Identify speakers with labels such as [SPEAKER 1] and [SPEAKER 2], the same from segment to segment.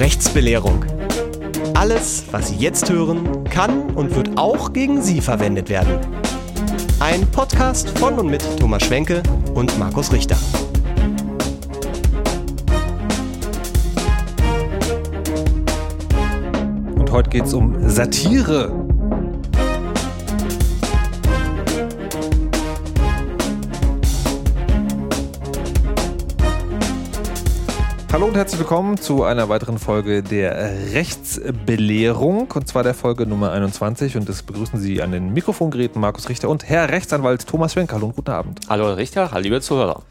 [SPEAKER 1] Rechtsbelehrung. Alles, was Sie jetzt hören, kann und wird auch gegen Sie verwendet werden. Ein Podcast von und mit Thomas Schwenke und Markus Richter.
[SPEAKER 2] Und heute geht es um Satire. Hallo und herzlich willkommen zu einer weiteren Folge der Rechtsbelehrung und zwar der Folge Nummer 21 und das begrüßen Sie an den Mikrofongeräten Markus Richter und Herr Rechtsanwalt Thomas Schwenk. Hallo und guten Abend.
[SPEAKER 3] Hallo Herr Richter, hallo liebe Zuhörer.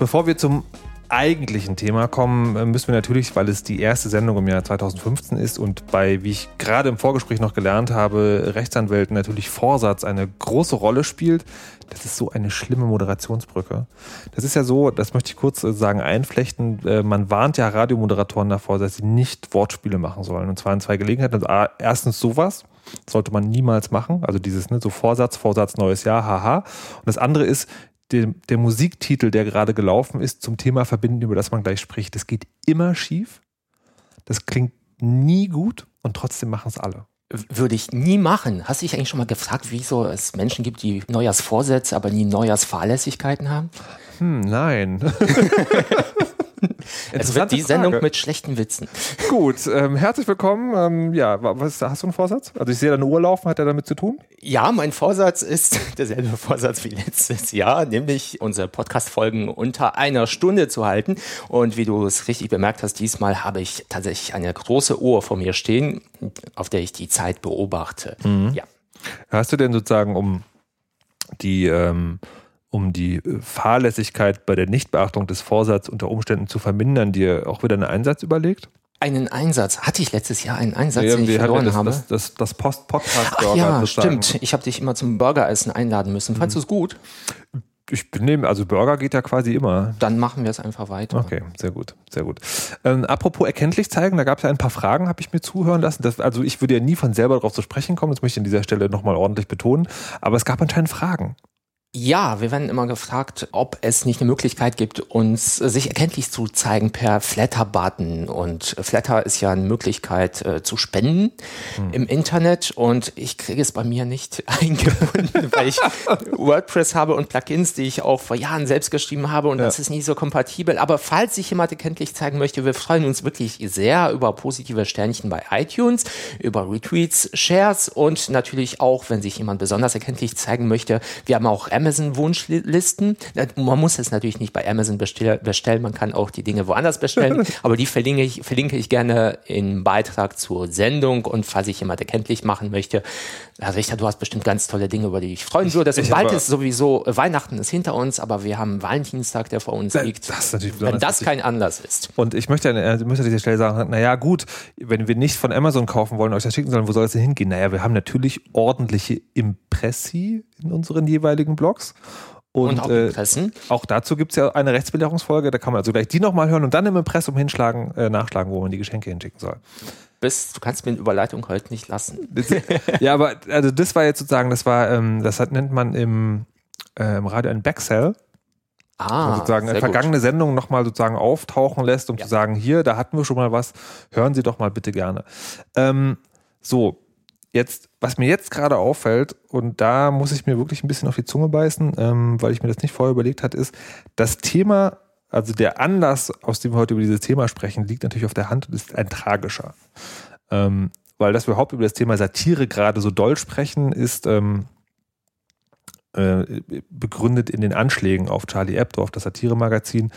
[SPEAKER 2] Bevor wir zum eigentlichen Thema kommen, äh, müssen wir natürlich, weil es die erste Sendung im Jahr 2015 ist und bei, wie ich gerade im Vorgespräch noch gelernt habe, Rechtsanwälten natürlich Vorsatz eine große Rolle spielt. Das ist so eine schlimme Moderationsbrücke. Das ist ja so, das möchte ich kurz äh, sagen, einflechten. Äh, man warnt ja Radiomoderatoren davor, dass sie nicht Wortspiele machen sollen. Und zwar in zwei Gelegenheiten. Also erstens sowas. sollte man niemals machen. Also dieses, ne, so Vorsatz, Vorsatz, neues Jahr, haha. Und das andere ist, der, der Musiktitel, der gerade gelaufen ist, zum Thema verbinden, über das man gleich spricht. Das geht immer schief. Das klingt nie gut und trotzdem machen es alle.
[SPEAKER 3] Würde ich nie machen. Hast du dich eigentlich schon mal gefragt, wieso es Menschen gibt, die Neujahrsvorsätze, aber nie Neujahrsfahrlässigkeiten haben?
[SPEAKER 2] Hm, nein.
[SPEAKER 3] es wird die Frage. Sendung mit schlechten Witzen.
[SPEAKER 2] Gut, ähm, herzlich willkommen. Ähm, ja, was, hast du einen Vorsatz? Also ich sehe deine Uhr laufen, hat er damit zu tun?
[SPEAKER 3] Ja, mein Vorsatz ist derselbe Vorsatz wie letztes Jahr, nämlich unsere Podcast-Folgen unter einer Stunde zu halten. Und wie du es richtig bemerkt hast, diesmal habe ich tatsächlich eine große Uhr vor mir stehen, auf der ich die Zeit beobachte.
[SPEAKER 2] Mhm. Ja. Hast du denn sozusagen um die ähm, um die äh, Fahrlässigkeit bei der Nichtbeachtung des Vorsatzes unter Umständen zu vermindern, dir auch wieder einen Einsatz überlegt?
[SPEAKER 3] Einen Einsatz. Hatte ich letztes Jahr einen Einsatz, ja, den ich verloren
[SPEAKER 2] das,
[SPEAKER 3] habe?
[SPEAKER 2] Das, das, das Post-Podcast-Burger.
[SPEAKER 3] Ja, sozusagen. stimmt. Ich habe dich immer zum Burgeressen einladen müssen. Fandest mhm. du es gut?
[SPEAKER 2] Ich nehme, also Burger geht ja quasi immer.
[SPEAKER 3] Dann machen wir es einfach weiter.
[SPEAKER 2] Okay, sehr gut, sehr gut. Ähm, apropos erkenntlich zeigen, da gab es ja ein paar Fragen, habe ich mir zuhören lassen. Das, also ich würde ja nie von selber darauf zu sprechen kommen, das möchte ich an dieser Stelle nochmal ordentlich betonen. Aber es gab anscheinend Fragen.
[SPEAKER 3] Ja, wir werden immer gefragt, ob es nicht eine Möglichkeit gibt, uns sich erkenntlich zu zeigen per Flatter-Button. Und Flatter ist ja eine Möglichkeit äh, zu spenden hm. im Internet. Und ich kriege es bei mir nicht eingebunden, weil ich WordPress habe und Plugins, die ich auch vor Jahren selbst geschrieben habe. Und ja. das ist nicht so kompatibel. Aber falls sich jemand erkenntlich zeigen möchte, wir freuen uns wirklich sehr über positive Sternchen bei iTunes, über Retweets, Shares und natürlich auch, wenn sich jemand besonders erkenntlich zeigen möchte. Wir haben auch Amazon-Wunschlisten. Man muss es natürlich nicht bei Amazon bestellen, man kann auch die Dinge woanders bestellen, aber die verlinke ich, verlinke ich gerne im Beitrag zur Sendung und falls ich jemand erkenntlich machen möchte, Herr Richter, du hast bestimmt ganz tolle Dinge, über die ich freuen würde. Und bald ist sowieso, Weihnachten ist hinter uns, aber wir haben Valentinstag, der vor uns liegt.
[SPEAKER 2] Das ist natürlich
[SPEAKER 3] wenn das kein Anlass ist.
[SPEAKER 2] Und ich möchte, äh, ich möchte an dieser Stelle sagen, naja gut, wenn wir nicht von Amazon kaufen wollen, euch das schicken sollen, wo soll es denn hingehen? Naja, wir haben natürlich ordentliche Impressi in unseren jeweiligen Blogs. Und, und auch, äh, auch dazu gibt es ja eine Rechtsbelehrungsfolge, da kann man also gleich die nochmal hören und dann im Impressum hinschlagen, äh, nachschlagen, wo man die Geschenke hinschicken soll.
[SPEAKER 3] Bist, du kannst mir eine Überleitung heute nicht lassen.
[SPEAKER 2] ja, aber also das war jetzt sozusagen, das war, ähm, das hat, nennt man im, äh, im Radio ein Backsell. Ah, also sozusagen eine vergangene gut. Sendung nochmal sozusagen auftauchen lässt, um ja. zu sagen, hier, da hatten wir schon mal was, hören Sie doch mal bitte gerne. Ähm, so, Jetzt, was mir jetzt gerade auffällt, und da muss ich mir wirklich ein bisschen auf die Zunge beißen, ähm, weil ich mir das nicht vorher überlegt hatte, ist, das Thema, also der Anlass, aus dem wir heute über dieses Thema sprechen, liegt natürlich auf der Hand und ist ein tragischer. Ähm, weil dass wir überhaupt über das Thema Satire gerade so doll sprechen, ist ähm, äh, begründet in den Anschlägen auf Charlie Hebdo, auf das Satire-Magazin,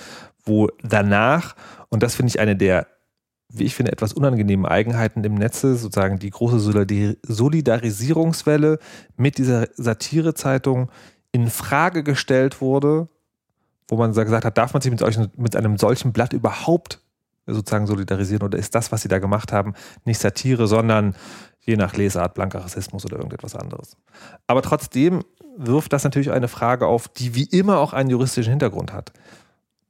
[SPEAKER 2] wo danach, und das finde ich eine der wie ich finde, etwas unangenehmen Eigenheiten im Netze, sozusagen die große Solidarisierungswelle mit dieser Satirezeitung in Frage gestellt wurde, wo man gesagt hat, darf man sich mit, euch, mit einem solchen Blatt überhaupt sozusagen solidarisieren oder ist das, was sie da gemacht haben, nicht Satire, sondern je nach Lesart blanker Rassismus oder irgendetwas anderes. Aber trotzdem wirft das natürlich eine Frage auf, die wie immer auch einen juristischen Hintergrund hat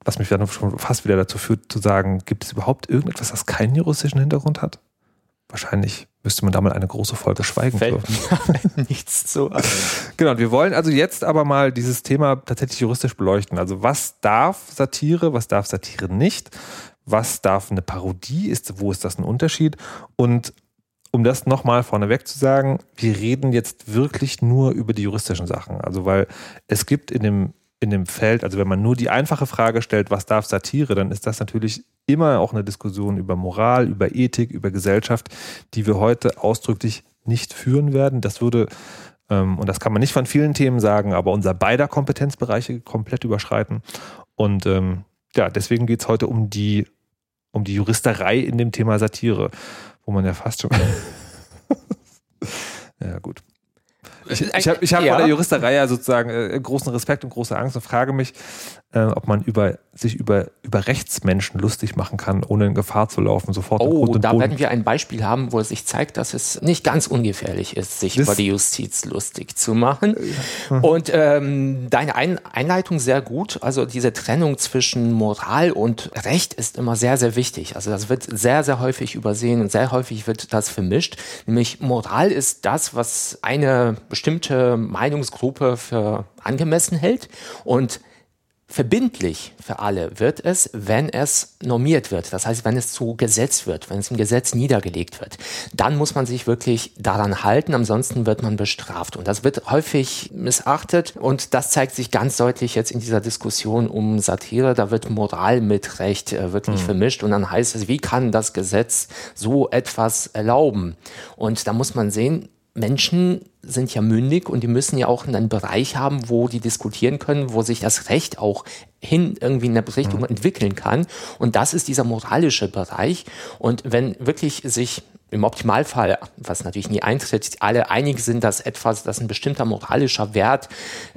[SPEAKER 2] was mich dann schon fast wieder dazu führt, zu sagen, gibt es überhaupt irgendetwas, das keinen juristischen Hintergrund hat? Wahrscheinlich müsste man da mal eine große Folge schweigen
[SPEAKER 3] Fällt Mir nichts zu.
[SPEAKER 2] Genau, wir wollen also jetzt aber mal dieses Thema tatsächlich juristisch beleuchten. Also was darf Satire, was darf Satire nicht? was darf eine Parodie, ist, wo ist das ein Unterschied? Und um das nochmal vorneweg zu sagen, wir reden jetzt wirklich nur über die juristischen Sachen. Also weil es gibt in dem, in dem Feld, also wenn man nur die einfache Frage stellt, was darf Satire, dann ist das natürlich immer auch eine Diskussion über Moral, über Ethik, über Gesellschaft, die wir heute ausdrücklich nicht führen werden. Das würde, ähm, und das kann man nicht von vielen Themen sagen, aber unser beider Kompetenzbereiche komplett überschreiten. Und ähm, ja, deswegen geht es heute um die, um die Juristerei in dem Thema Satire, wo man ja fast schon. ja, gut. Ich, ich habe ich hab ja. vor der Juristerei ja sozusagen äh, großen Respekt und große Angst und frage mich, äh, ob man über, sich über, über Rechtsmenschen lustig machen kann, ohne in Gefahr zu laufen, sofort.
[SPEAKER 3] Oh, da Boden. werden wir ein Beispiel haben, wo es sich zeigt, dass es nicht ganz ungefährlich ist, sich das über die Justiz lustig zu machen. Ja. Und ähm, deine ein Einleitung sehr gut. Also diese Trennung zwischen Moral und Recht ist immer sehr, sehr wichtig. Also das wird sehr, sehr häufig übersehen und sehr häufig wird das vermischt. Nämlich Moral ist das, was eine bestimmte Meinungsgruppe für angemessen hält und Verbindlich für alle wird es, wenn es normiert wird. Das heißt, wenn es zu Gesetz wird, wenn es im Gesetz niedergelegt wird. Dann muss man sich wirklich daran halten, ansonsten wird man bestraft. Und das wird häufig missachtet und das zeigt sich ganz deutlich jetzt in dieser Diskussion um Satire. Da wird Moral mit Recht äh, wirklich mhm. vermischt und dann heißt es, wie kann das Gesetz so etwas erlauben? Und da muss man sehen, Menschen sind ja mündig und die müssen ja auch einen Bereich haben, wo die diskutieren können, wo sich das Recht auch hin irgendwie in eine Richtung mhm. entwickeln kann. Und das ist dieser moralische Bereich. Und wenn wirklich sich im Optimalfall, was natürlich nie eintritt, alle einig sind, dass etwas, dass ein bestimmter moralischer Wert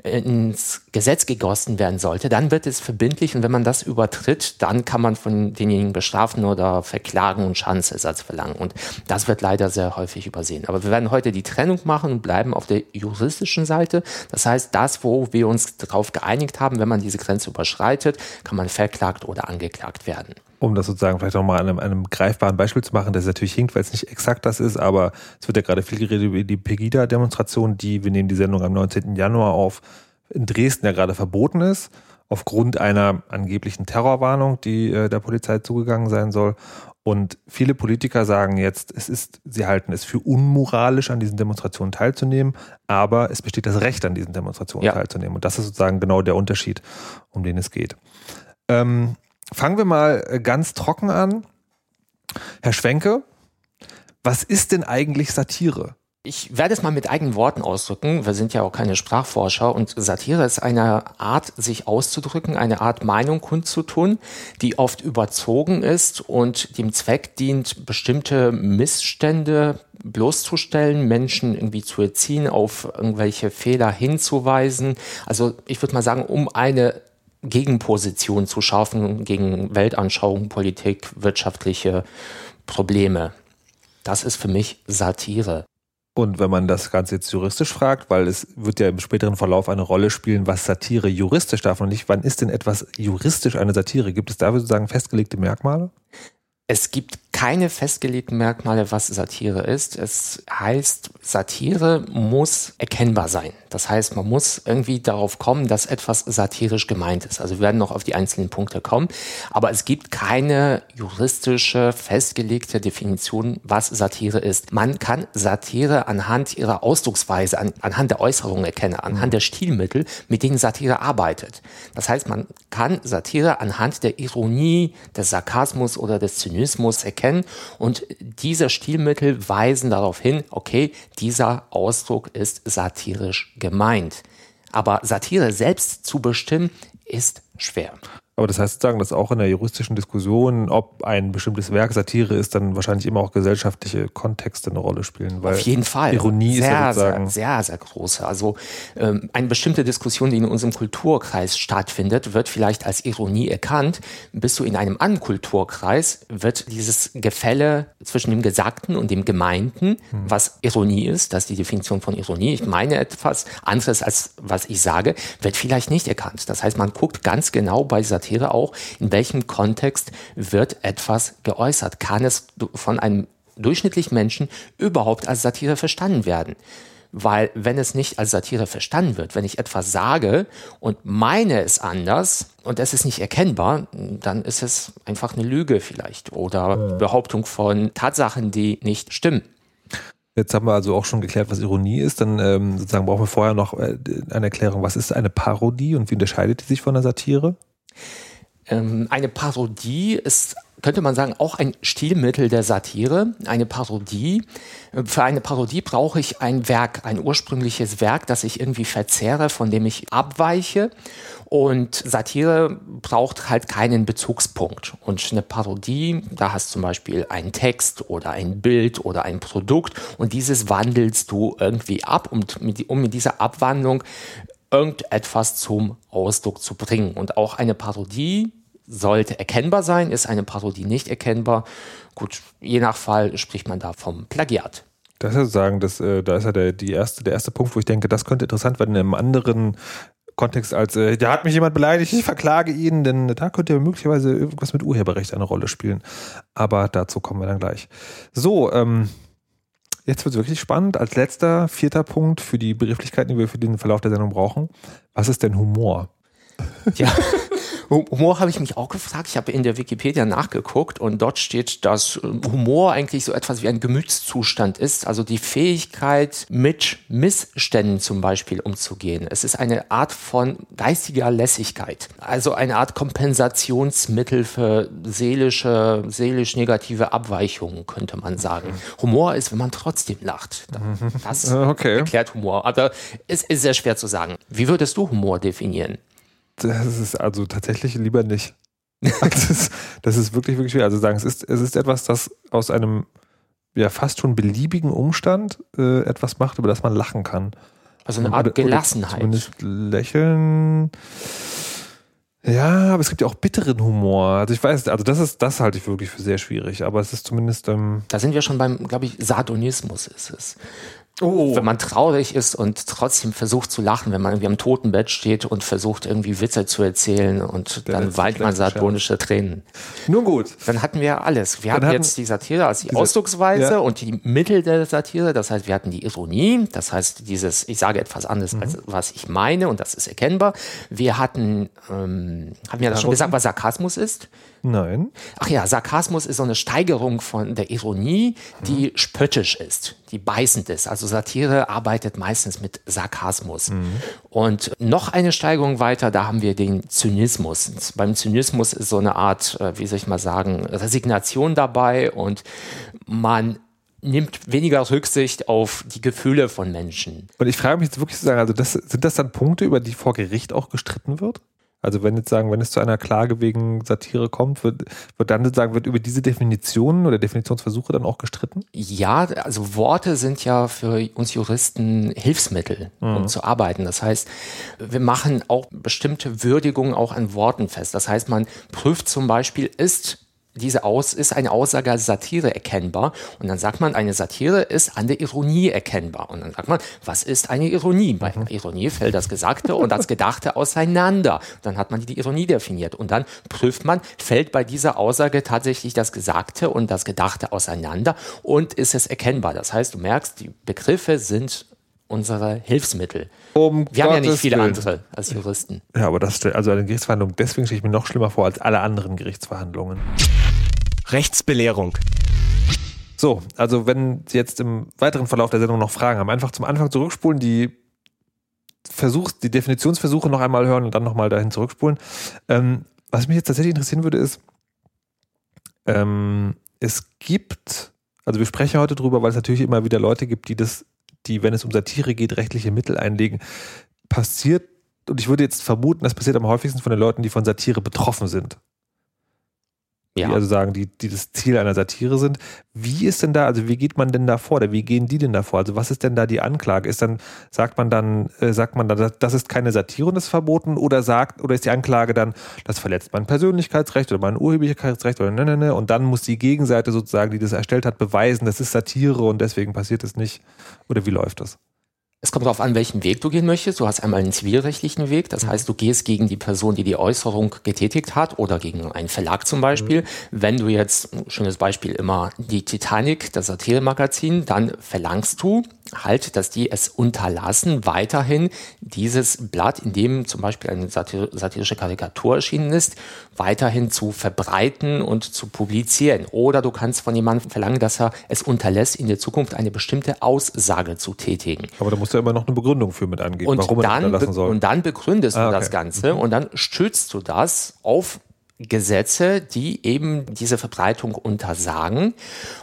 [SPEAKER 3] äh, ins Gesetz gegossen werden sollte, dann wird es verbindlich und wenn man das übertritt, dann kann man von denjenigen bestrafen oder verklagen und Schadensersatz verlangen. Und das wird leider sehr häufig übersehen. Aber wir werden heute die Trennung machen und bleiben auf der juristischen Seite. Das heißt, das, wo wir uns darauf geeinigt haben, wenn man diese Grenze überschreitet, kann man verklagt oder angeklagt werden
[SPEAKER 2] um das sozusagen vielleicht nochmal an einem, einem greifbaren Beispiel zu machen, das natürlich hinkt, weil es nicht exakt das ist, aber es wird ja gerade viel geredet über die Pegida-Demonstration, die, wir nehmen die Sendung am 19. Januar auf, in Dresden ja gerade verboten ist, aufgrund einer angeblichen Terrorwarnung, die äh, der Polizei zugegangen sein soll. Und viele Politiker sagen jetzt, es ist, sie halten es für unmoralisch, an diesen Demonstrationen teilzunehmen, aber es besteht das Recht, an diesen Demonstrationen ja. teilzunehmen. Und das ist sozusagen genau der Unterschied, um den es geht. Ähm, fangen wir mal äh, ganz trocken an. Herr Schwenke, was ist denn eigentlich Satire?
[SPEAKER 3] Ich werde es mal mit eigenen Worten ausdrücken. Wir sind ja auch keine Sprachforscher und Satire ist eine Art, sich auszudrücken, eine Art Meinung kundzutun, die oft überzogen ist und dem Zweck dient, bestimmte Missstände bloßzustellen, Menschen irgendwie zu erziehen, auf irgendwelche Fehler hinzuweisen. Also ich würde mal sagen, um eine Gegenposition zu schaffen gegen Weltanschauung, Politik, wirtschaftliche Probleme. Das ist für mich Satire.
[SPEAKER 2] Und wenn man das Ganze jetzt juristisch fragt, weil es wird ja im späteren Verlauf eine Rolle spielen, was Satire juristisch darf und nicht, wann ist denn etwas juristisch eine Satire? Gibt es da sozusagen festgelegte Merkmale?
[SPEAKER 3] Es gibt keine festgelegten Merkmale, was Satire ist. Es heißt, Satire muss erkennbar sein. Das heißt, man muss irgendwie darauf kommen, dass etwas satirisch gemeint ist. Also wir werden noch auf die einzelnen Punkte kommen. Aber es gibt keine juristische, festgelegte Definition, was Satire ist. Man kann Satire anhand ihrer Ausdrucksweise, an, anhand der Äußerungen erkennen, anhand der Stilmittel, mit denen Satire arbeitet. Das heißt, man kann Satire anhand der Ironie, des Sarkasmus oder des Zynismus erkennen erkennen und diese Stilmittel weisen darauf hin, okay, dieser Ausdruck ist satirisch gemeint. Aber Satire selbst zu bestimmen, ist schwer.
[SPEAKER 2] Aber das heißt sozusagen, dass auch in der juristischen Diskussion, ob ein bestimmtes Werk Satire ist, dann wahrscheinlich immer auch gesellschaftliche Kontexte eine Rolle spielen.
[SPEAKER 3] Auf jeden Fall.
[SPEAKER 2] Ironie
[SPEAKER 3] sehr,
[SPEAKER 2] ist ja
[SPEAKER 3] sozusagen sehr, sehr, sehr große. Also ähm, eine bestimmte Diskussion, die in unserem Kulturkreis stattfindet, wird vielleicht als Ironie erkannt. Bist du in einem anderen Kulturkreis, wird dieses Gefälle zwischen dem Gesagten und dem Gemeinten, hm. was Ironie ist, das ist die Definition von Ironie. Ich meine etwas anderes als was ich sage, wird vielleicht nicht erkannt. Das heißt, man guckt ganz genau bei Satire Satire auch, in welchem Kontext wird etwas geäußert? Kann es von einem durchschnittlichen Menschen überhaupt als Satire verstanden werden? Weil wenn es nicht als Satire verstanden wird, wenn ich etwas sage und meine es anders und es ist nicht erkennbar, dann ist es einfach eine Lüge vielleicht oder Behauptung von Tatsachen, die nicht stimmen.
[SPEAKER 2] Jetzt haben wir also auch schon geklärt, was Ironie ist. Dann ähm, sozusagen brauchen wir vorher noch äh, eine Erklärung, was ist eine Parodie und wie unterscheidet die sich von einer Satire?
[SPEAKER 3] Ähm, eine Parodie ist könnte man sagen, auch ein Stilmittel der Satire, eine Parodie. Für eine Parodie brauche ich ein Werk, ein ursprüngliches Werk, das ich irgendwie verzehre, von dem ich abweiche. Und Satire braucht halt keinen Bezugspunkt. Und eine Parodie, da hast du zum Beispiel einen Text oder ein Bild oder ein Produkt und dieses wandelst du irgendwie ab, um mit, um mit dieser Abwandlung irgendetwas zum Ausdruck zu bringen. Und auch eine Parodie sollte erkennbar sein, ist eine Parodie nicht erkennbar. Gut, je nach Fall spricht man da vom Plagiat.
[SPEAKER 2] Das ist sagen, dass, äh, da ist ja der, die erste, der erste Punkt, wo ich denke, das könnte interessant werden in einem anderen Kontext als, äh, da hat mich jemand beleidigt, ich verklage ihn, denn da könnte möglicherweise irgendwas mit Urheberrecht eine Rolle spielen. Aber dazu kommen wir dann gleich. So, ähm, jetzt wird es wirklich spannend. Als letzter, vierter Punkt für die Begrifflichkeiten, die wir für den Verlauf der Sendung brauchen. Was ist denn Humor?
[SPEAKER 3] Ja. Humor habe ich mich auch gefragt. Ich habe in der Wikipedia nachgeguckt und dort steht, dass Humor eigentlich so etwas wie ein Gemütszustand ist, also die Fähigkeit, mit Missständen zum Beispiel umzugehen. Es ist eine Art von geistiger Lässigkeit, also eine Art Kompensationsmittel für seelische, seelisch negative Abweichungen, könnte man sagen. Humor ist, wenn man trotzdem lacht. Das okay. erklärt Humor. Aber es ist sehr schwer zu sagen. Wie würdest du Humor definieren?
[SPEAKER 2] Das ist also tatsächlich lieber nicht. das, ist, das ist wirklich, wirklich schwer. Also sagen, es ist, es ist etwas, das aus einem ja fast schon beliebigen Umstand äh, etwas macht, über das man lachen kann.
[SPEAKER 3] Also eine Art oder, Gelassenheit. Oder
[SPEAKER 2] zumindest lächeln. Ja, aber es gibt ja auch bitteren Humor. Also ich weiß, also das ist, das halte ich wirklich für sehr schwierig, aber es ist zumindest. Ähm
[SPEAKER 3] da sind wir schon beim, glaube ich, Sardonismus ist es. Oh. Wenn man traurig ist und trotzdem versucht zu lachen, wenn man irgendwie am Totenbett steht und versucht irgendwie Witze zu erzählen und Der dann weint man sardonische Tränen.
[SPEAKER 2] Nun gut.
[SPEAKER 3] Dann hatten wir alles. Wir dann hatten jetzt die Satire als die Ausdrucksweise ja. und die Mittel der Satire. Das heißt, wir hatten die Ironie. Das heißt, dieses, ich sage etwas anderes, mhm. als was ich meine und das ist erkennbar. Wir hatten, ähm, haben das schon gesagt, was Sarkasmus ist?
[SPEAKER 2] Nein.
[SPEAKER 3] Ach ja, Sarkasmus ist so eine Steigerung von der Ironie, die mhm. spöttisch ist, die beißend ist. Also Satire arbeitet meistens mit Sarkasmus. Mhm. Und noch eine Steigerung weiter, da haben wir den Zynismus. Beim Zynismus ist so eine Art, äh, wie soll ich mal sagen, Resignation dabei und man nimmt weniger Rücksicht auf die Gefühle von Menschen.
[SPEAKER 2] Und ich frage mich jetzt wirklich zu sagen, also das, sind das dann Punkte, über die vor Gericht auch gestritten wird? Also wenn jetzt sagen, wenn es zu einer Klage wegen Satire kommt, wird, wird dann sozusagen wird über diese Definitionen oder Definitionsversuche dann auch gestritten?
[SPEAKER 3] Ja, also Worte sind ja für uns Juristen Hilfsmittel, um mhm. zu arbeiten. Das heißt, wir machen auch bestimmte Würdigungen auch an Worten fest. Das heißt, man prüft zum Beispiel, ist diese Aus ist eine Aussage als Satire erkennbar. Und dann sagt man, eine Satire ist an der Ironie erkennbar. Und dann sagt man, was ist eine Ironie? Bei mhm. Ironie fällt das Gesagte und das Gedachte auseinander. Dann hat man die Ironie definiert. Und dann prüft man, fällt bei dieser Aussage tatsächlich das Gesagte und das Gedachte auseinander und ist es erkennbar. Das heißt, du merkst, die Begriffe sind unsere Hilfsmittel. Um Wir Gottes haben ja nicht viele Willen. andere als Juristen.
[SPEAKER 2] Ja, aber das also eine Gerichtsverhandlung, deswegen stelle ich mir noch schlimmer vor als alle anderen Gerichtsverhandlungen.
[SPEAKER 1] Rechtsbelehrung.
[SPEAKER 2] So, also wenn Sie jetzt im weiteren Verlauf der Sendung noch Fragen haben, einfach zum Anfang zurückspulen, die Versuchs, die Definitionsversuche noch einmal hören und dann nochmal dahin zurückspulen. Ähm, was mich jetzt tatsächlich interessieren würde, ist, ähm, es gibt, also wir sprechen heute drüber, weil es natürlich immer wieder Leute gibt, die das die, wenn es um Satire geht, rechtliche Mittel einlegen, passiert, und ich würde jetzt vermuten, das passiert am häufigsten von den Leuten, die von Satire betroffen sind. Ja. Die also sagen, die, die das Ziel einer Satire sind. Wie ist denn da, also wie geht man denn da vor? Oder wie gehen die denn da vor? Also was ist denn da die Anklage? Ist dann, sagt man dann, äh, sagt man dann, das ist keine Satire und das ist verboten? Oder sagt, oder ist die Anklage dann, das verletzt mein Persönlichkeitsrecht oder mein Urheberlichkeitsrecht oder ne, ne, ne? Und dann muss die Gegenseite sozusagen, die das erstellt hat, beweisen, das ist Satire und deswegen passiert es nicht. Oder wie läuft das?
[SPEAKER 3] Es kommt darauf an, welchen Weg du gehen möchtest. Du hast einmal einen zivilrechtlichen Weg, das mhm. heißt, du gehst gegen die Person, die die Äußerung getätigt hat oder gegen einen Verlag zum Beispiel. Mhm. Wenn du jetzt, schönes Beispiel immer, die Titanic, das Satire-Magazin, dann verlangst du halt, dass die es unterlassen, weiterhin dieses Blatt, in dem zum Beispiel eine satirische Karikatur erschienen ist, weiterhin zu verbreiten und zu publizieren. Oder du kannst von jemandem verlangen, dass er es unterlässt, in der Zukunft eine bestimmte Aussage zu tätigen.
[SPEAKER 2] Aber da musst du immer noch eine Begründung für mit angeben,
[SPEAKER 3] und warum dann, er das unterlassen soll. Und dann begründest ah, okay. du das Ganze mhm. und dann stützt du das auf Gesetze, die eben diese Verbreitung untersagen.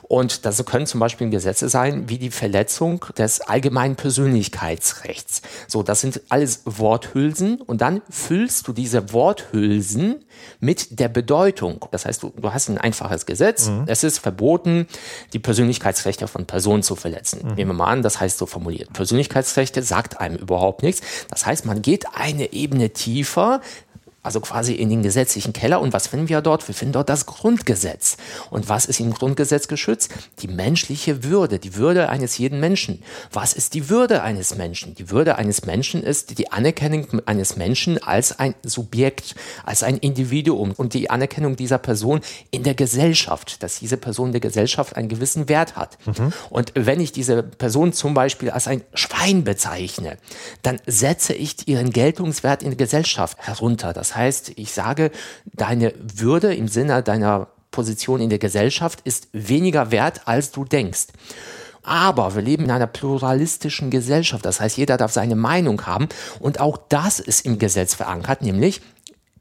[SPEAKER 3] Und das können zum Beispiel Gesetze sein wie die Verletzung des allgemeinen Persönlichkeitsrechts. So, das sind alles Worthülsen und dann füllst du diese Worthülsen mit der Bedeutung. Das heißt, du, du hast ein einfaches Gesetz. Mhm. Es ist verboten, die Persönlichkeitsrechte von Personen zu verletzen. Mhm. Nehmen wir mal an, das heißt so formuliert. Persönlichkeitsrechte sagt einem überhaupt nichts. Das heißt, man geht eine Ebene tiefer, also quasi in den gesetzlichen Keller. Und was finden wir dort? Wir finden dort das Grundgesetz. Und was ist im Grundgesetz geschützt? Die menschliche Würde, die Würde eines jeden Menschen. Was ist die Würde eines Menschen? Die Würde eines Menschen ist die Anerkennung eines Menschen als ein Subjekt, als ein Individuum und die Anerkennung dieser Person in der Gesellschaft, dass diese Person in der Gesellschaft einen gewissen Wert hat. Mhm. Und wenn ich diese Person zum Beispiel als ein Schwein bezeichne, dann setze ich ihren Geltungswert in der Gesellschaft herunter. Das heißt, ich sage, deine Würde im Sinne deiner Position in der Gesellschaft ist weniger wert, als du denkst. Aber wir leben in einer pluralistischen Gesellschaft. Das heißt, jeder darf seine Meinung haben. Und auch das ist im Gesetz verankert, nämlich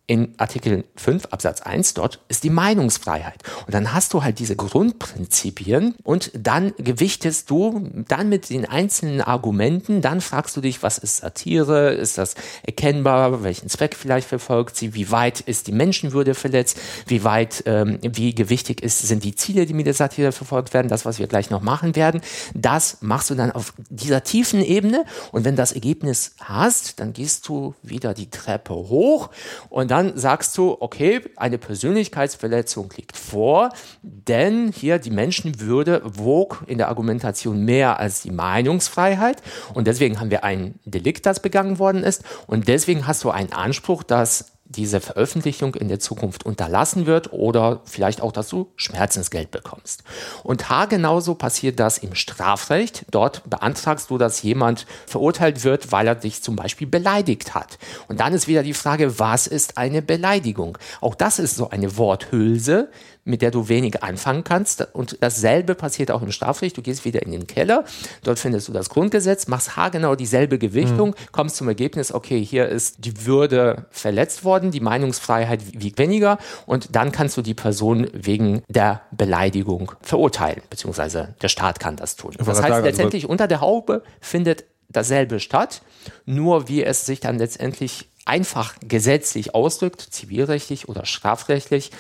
[SPEAKER 3] in Artikel 5 Absatz 1 dort ist die Meinungsfreiheit. Und dann hast du halt diese Grundprinzipien und dann gewichtest du dann mit den einzelnen Argumenten, dann fragst du dich, was ist Satire, ist das erkennbar, welchen Zweck vielleicht verfolgt sie, wie weit ist die Menschenwürde verletzt, wie weit, ähm, wie gewichtig ist, sind die Ziele, die mit der Satire verfolgt werden, das, was wir gleich noch machen werden. Das machst du dann auf dieser tiefen Ebene. Und wenn das Ergebnis hast, dann gehst du wieder die Treppe hoch. Und dann dann sagst du, okay, eine Persönlichkeitsverletzung liegt vor, denn hier die Menschenwürde wog in der Argumentation mehr als die Meinungsfreiheit. Und deswegen haben wir ein Delikt, das begangen worden ist. Und deswegen hast du einen Anspruch, dass diese Veröffentlichung in der Zukunft unterlassen wird oder vielleicht auch, dass du Schmerzensgeld bekommst. Und haargenauso passiert das im Strafrecht. Dort beantragst du, dass jemand verurteilt wird, weil er dich zum Beispiel beleidigt hat. Und dann ist wieder die Frage, was ist eine Beleidigung? Auch das ist so eine Worthülse, mit der du wenig anfangen kannst. Und dasselbe passiert auch im Strafrecht. Du gehst wieder in den Keller, dort findest du das Grundgesetz, machst haargenau dieselbe Gewichtung, mhm. kommst zum Ergebnis, okay, hier ist die Würde verletzt worden, die Meinungsfreiheit wiegt weniger und dann kannst du die Person wegen der Beleidigung verurteilen, beziehungsweise der Staat kann das tun. Das heißt, also letztendlich unter der Haube findet dasselbe statt, nur wie es sich dann letztendlich einfach gesetzlich ausdrückt, zivilrechtlich oder strafrechtlich,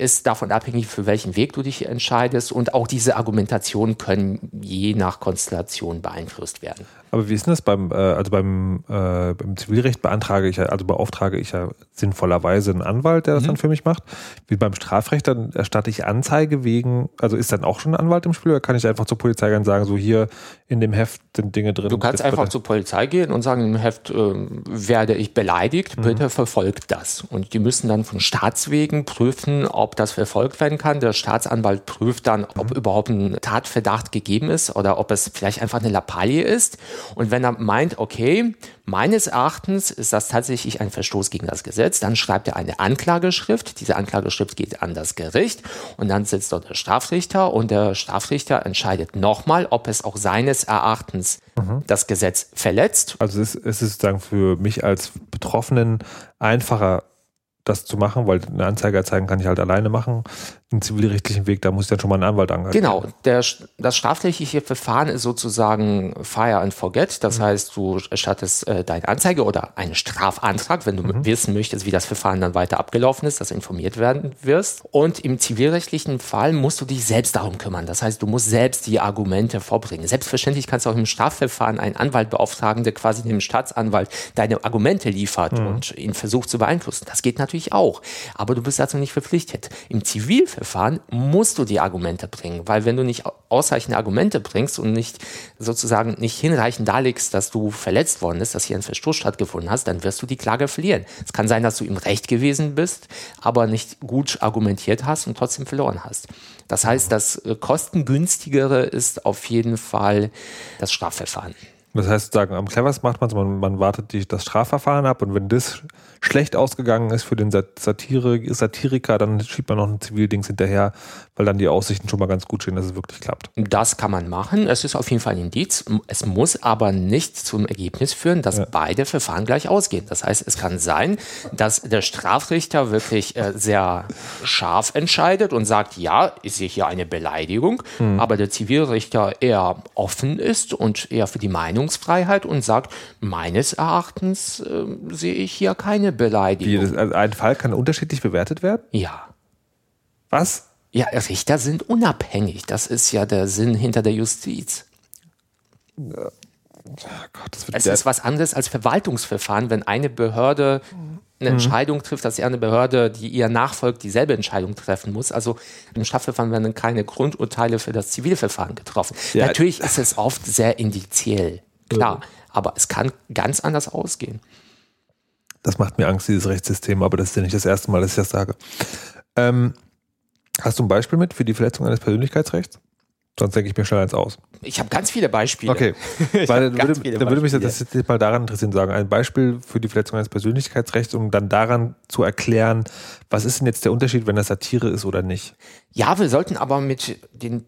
[SPEAKER 3] ist davon abhängig, für welchen Weg du dich entscheidest. Und auch diese Argumentationen können je nach Konstellation beeinflusst werden.
[SPEAKER 2] Aber wie ist denn das beim, äh, also beim, äh, beim Zivilrecht beantrage ich ja, also beauftrage ich ja sinnvollerweise einen Anwalt, der das mhm. dann für mich macht. Wie beim Strafrecht, dann erstatte ich Anzeige wegen, also ist dann auch schon ein Anwalt im Spiel oder kann ich einfach zur Polizei gehen und sagen, so hier in dem Heft sind Dinge drin?
[SPEAKER 3] Du kannst einfach zur Polizei gehen und sagen, im Heft äh, werde ich beleidigt, mhm. bitte verfolgt das. Und die müssen dann von Staatswegen prüfen, ob das verfolgt werden kann. Der Staatsanwalt prüft dann, ob mhm. überhaupt ein Tatverdacht gegeben ist oder ob es vielleicht einfach eine Lappalie ist. Und wenn er meint, okay, meines Erachtens ist das tatsächlich ein Verstoß gegen das Gesetz, dann schreibt er eine Anklageschrift. Diese Anklageschrift geht an das Gericht und dann sitzt dort der Strafrichter und der Strafrichter entscheidet nochmal, ob es auch seines Erachtens mhm. das Gesetz verletzt.
[SPEAKER 2] Also es ist, es ist sozusagen für mich als Betroffenen einfacher, das zu machen, weil eine Anzeige erzeigen kann ich halt alleine machen einen zivilrechtlichen Weg, da muss dann schon mal einen Anwalt angreifen.
[SPEAKER 3] Genau, der, das strafrechtliche Verfahren ist sozusagen Fire and Forget. Das mhm. heißt, du erstattest äh, deine Anzeige oder einen Strafantrag, wenn du mhm. wissen möchtest, wie das Verfahren dann weiter abgelaufen ist, dass du informiert werden wirst. Und im zivilrechtlichen Fall musst du dich selbst darum kümmern. Das heißt, du musst selbst die Argumente vorbringen. Selbstverständlich kannst du auch im Strafverfahren einen Anwalt beauftragen, der quasi dem Staatsanwalt deine Argumente liefert mhm. und ihn versucht zu beeinflussen. Das geht natürlich natürlich auch. Aber du bist dazu nicht verpflichtet. Im Zivilverfahren musst du die Argumente bringen, weil wenn du nicht ausreichende Argumente bringst und nicht sozusagen nicht hinreichend darlegst, dass du verletzt worden bist, dass hier ein Verstoß stattgefunden hast, dann wirst du die Klage verlieren. Es kann sein, dass du im Recht gewesen bist, aber nicht gut argumentiert hast und trotzdem verloren hast. Das heißt, das äh, kostengünstigere ist auf jeden Fall das Strafverfahren.
[SPEAKER 2] Das heißt, sagen, am cleversten macht man es, man, man wartet die, das Strafverfahren ab und wenn das schlecht ausgegangen ist für den Satire, Satiriker, dann schiebt man noch ein Zivildings hinterher, weil dann die Aussichten schon mal ganz gut stehen, dass es wirklich klappt.
[SPEAKER 3] Das kann man machen. Es ist auf jeden Fall ein Indiz. Es muss aber nicht zum Ergebnis führen, dass ja. beide Verfahren gleich ausgehen. Das heißt, es kann sein, dass der Strafrichter wirklich äh, sehr scharf entscheidet und sagt, ja, ich sehe hier eine Beleidigung, mhm. aber der Zivilrichter eher offen ist und eher für die Meinungsfreiheit und sagt, meines Erachtens äh, sehe ich hier keine Beleidigung.
[SPEAKER 2] Wie, das, also ein Fall kann unterschiedlich bewertet werden?
[SPEAKER 3] Ja.
[SPEAKER 2] Was?
[SPEAKER 3] Ja, Richter sind unabhängig. Das ist ja der Sinn hinter der Justiz. Ja. Oh Gott, es ist was anderes als Verwaltungsverfahren, wenn eine Behörde eine mhm. Entscheidung trifft, dass eine Behörde, die ihr nachfolgt, dieselbe Entscheidung treffen muss. Also im Strafverfahren werden keine Grundurteile für das Zivilverfahren getroffen. Ja. Natürlich ist es oft sehr indiziell, klar, ja. aber es kann ganz anders ausgehen.
[SPEAKER 2] Das macht mir Angst, dieses Rechtssystem, aber das ist ja nicht das erste Mal, dass ich das sage. Ähm, Hast du ein Beispiel mit für die Verletzung eines Persönlichkeitsrechts? Sonst denke ich mir schnell eins aus.
[SPEAKER 3] Ich habe ganz viele Beispiele.
[SPEAKER 2] Okay. Weil, dann würde, dann würde mich das jetzt mal daran interessieren, sagen, ein Beispiel für die Verletzung eines Persönlichkeitsrechts, um dann daran zu erklären, was ist denn jetzt der Unterschied, wenn das Satire ist oder nicht?
[SPEAKER 3] Ja, wir sollten aber mit den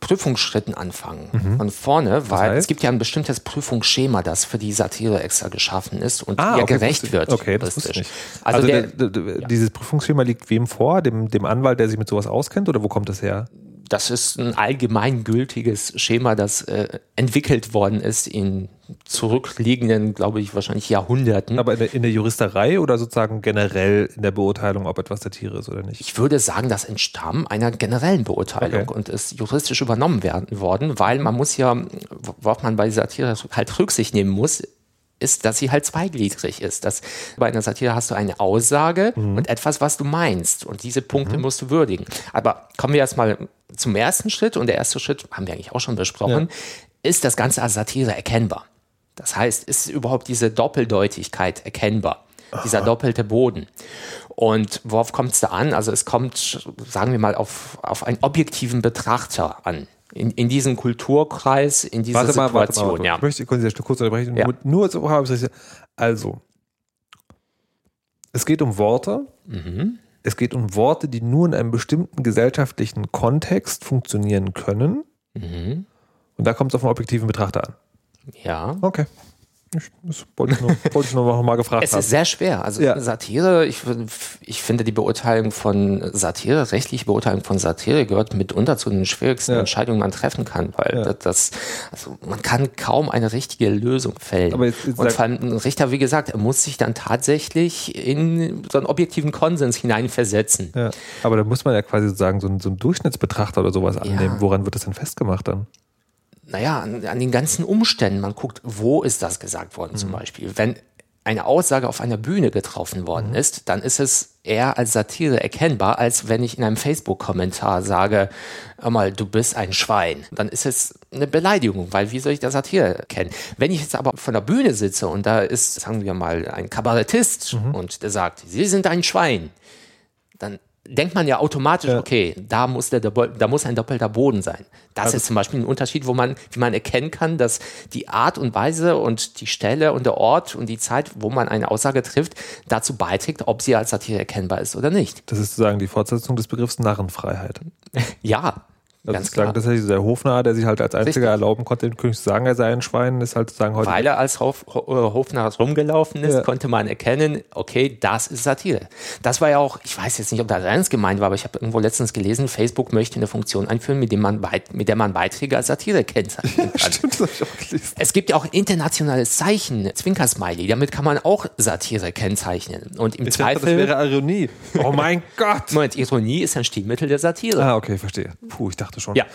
[SPEAKER 3] Prüfungsschritten anfangen. Mhm. Von vorne, weil heißt? es gibt ja ein bestimmtes Prüfungsschema, das für die Satire extra geschaffen ist und ah, ihr okay, gerecht wird.
[SPEAKER 2] Okay, das ist nicht. Also, also der, der, der, ja. dieses Prüfungsschema liegt wem vor? Dem, dem Anwalt, der sich mit sowas auskennt oder wo kommt das her?
[SPEAKER 3] Das ist ein allgemeingültiges Schema, das äh, entwickelt worden ist in zurückliegenden, glaube ich, wahrscheinlich Jahrhunderten.
[SPEAKER 2] Aber in der, in der, Juristerei oder sozusagen generell in der Beurteilung, ob etwas Satire ist oder nicht?
[SPEAKER 3] Ich würde sagen, das entstammt einer generellen Beurteilung okay. und ist juristisch übernommen werden worden, weil man muss ja, worauf man bei Satire halt Rücksicht nehmen muss, ist, dass sie halt zweigliedrig ist. Dass bei einer Satire hast du eine Aussage mhm. und etwas, was du meinst. Und diese Punkte mhm. musst du würdigen. Aber kommen wir erstmal zum ersten Schritt. Und der erste Schritt haben wir eigentlich auch schon besprochen. Ja. Ist das Ganze als Satire erkennbar? Das heißt, ist überhaupt diese Doppeldeutigkeit erkennbar? Aha. Dieser doppelte Boden. Und worauf kommt es da an? Also es kommt, sagen wir mal, auf, auf einen objektiven Betrachter an in, in diesen Kulturkreis, in diese warte Situation. Mal, warte mal, warte.
[SPEAKER 2] Ja. Ich möchte kurz, kurz unterbrechen. Ja. Nur so habe ich Also, es geht um Worte. Mhm. Es geht um Worte, die nur in einem bestimmten gesellschaftlichen Kontext funktionieren können. Mhm. Und da kommt es auf einen objektiven Betrachter an.
[SPEAKER 3] Ja.
[SPEAKER 2] Okay. Ich, das wollte ich, nur, wollte ich nur noch mal gefragt
[SPEAKER 3] es haben. Es ist sehr schwer. Also ja. Satire, ich, ich finde die Beurteilung von Satire, rechtliche Beurteilung von Satire gehört mitunter zu den schwierigsten ja. Entscheidungen, die man treffen kann, weil ja. das, also man kann kaum eine richtige Lösung fällen. Aber jetzt, jetzt Und vor allem ein Richter, wie gesagt, er muss sich dann tatsächlich in so einen objektiven Konsens hineinversetzen.
[SPEAKER 2] Aber da muss man ja quasi sagen, so einen, so einen Durchschnittsbetrachter oder sowas annehmen. Woran wird das denn festgemacht dann?
[SPEAKER 3] Naja, an, an den ganzen Umständen. Man guckt, wo ist das gesagt worden mhm. zum Beispiel. Wenn eine Aussage auf einer Bühne getroffen worden mhm. ist, dann ist es eher als Satire erkennbar, als wenn ich in einem Facebook-Kommentar sage, hör mal, du bist ein Schwein. Dann ist es eine Beleidigung, weil wie soll ich das Satire kennen? Wenn ich jetzt aber von der Bühne sitze und da ist, sagen wir mal, ein Kabarettist mhm. und der sagt, Sie sind ein Schwein, dann denkt man ja automatisch, ja. okay, da muss, der, da muss ein doppelter Boden sein. Das also, ist zum Beispiel ein Unterschied, wo man, wie man erkennen kann, dass die Art und Weise und die Stelle und der Ort und die Zeit, wo man eine Aussage trifft, dazu beiträgt, ob sie als Satire erkennbar ist oder nicht.
[SPEAKER 2] Das ist sozusagen die Fortsetzung des Begriffs Narrenfreiheit.
[SPEAKER 3] ja,
[SPEAKER 2] das Ganz ist klar. tatsächlich der Hofnarr, der sich halt als einziger Richtig. erlauben konnte, dem König zu sagen, er sei ein Schwein, ist halt sozusagen heute.
[SPEAKER 3] Weil er als Hof, äh, Hofnarr rumgelaufen ist, ja. konnte man erkennen, okay, das ist Satire. Das war ja auch, ich weiß jetzt nicht, ob das ernst gemeint war, aber ich habe irgendwo letztens gelesen, Facebook möchte eine Funktion einführen, mit, dem man mit der man Beiträge als Satire kennzeichnen kann. Stimmt, das habe ich auch gelesen. Es gibt ja auch ein internationales Zeichen, Zwinkersmiley, damit kann man auch Satire kennzeichnen. Und im
[SPEAKER 2] ich
[SPEAKER 3] Zweifel.
[SPEAKER 2] Dachte, das wäre Ironie. Oh mein Gott!
[SPEAKER 3] Moment, Ironie ist ein Stilmittel der Satire.
[SPEAKER 2] Ah, okay, verstehe. Puh, ich dachte dachte schon.
[SPEAKER 3] Ja.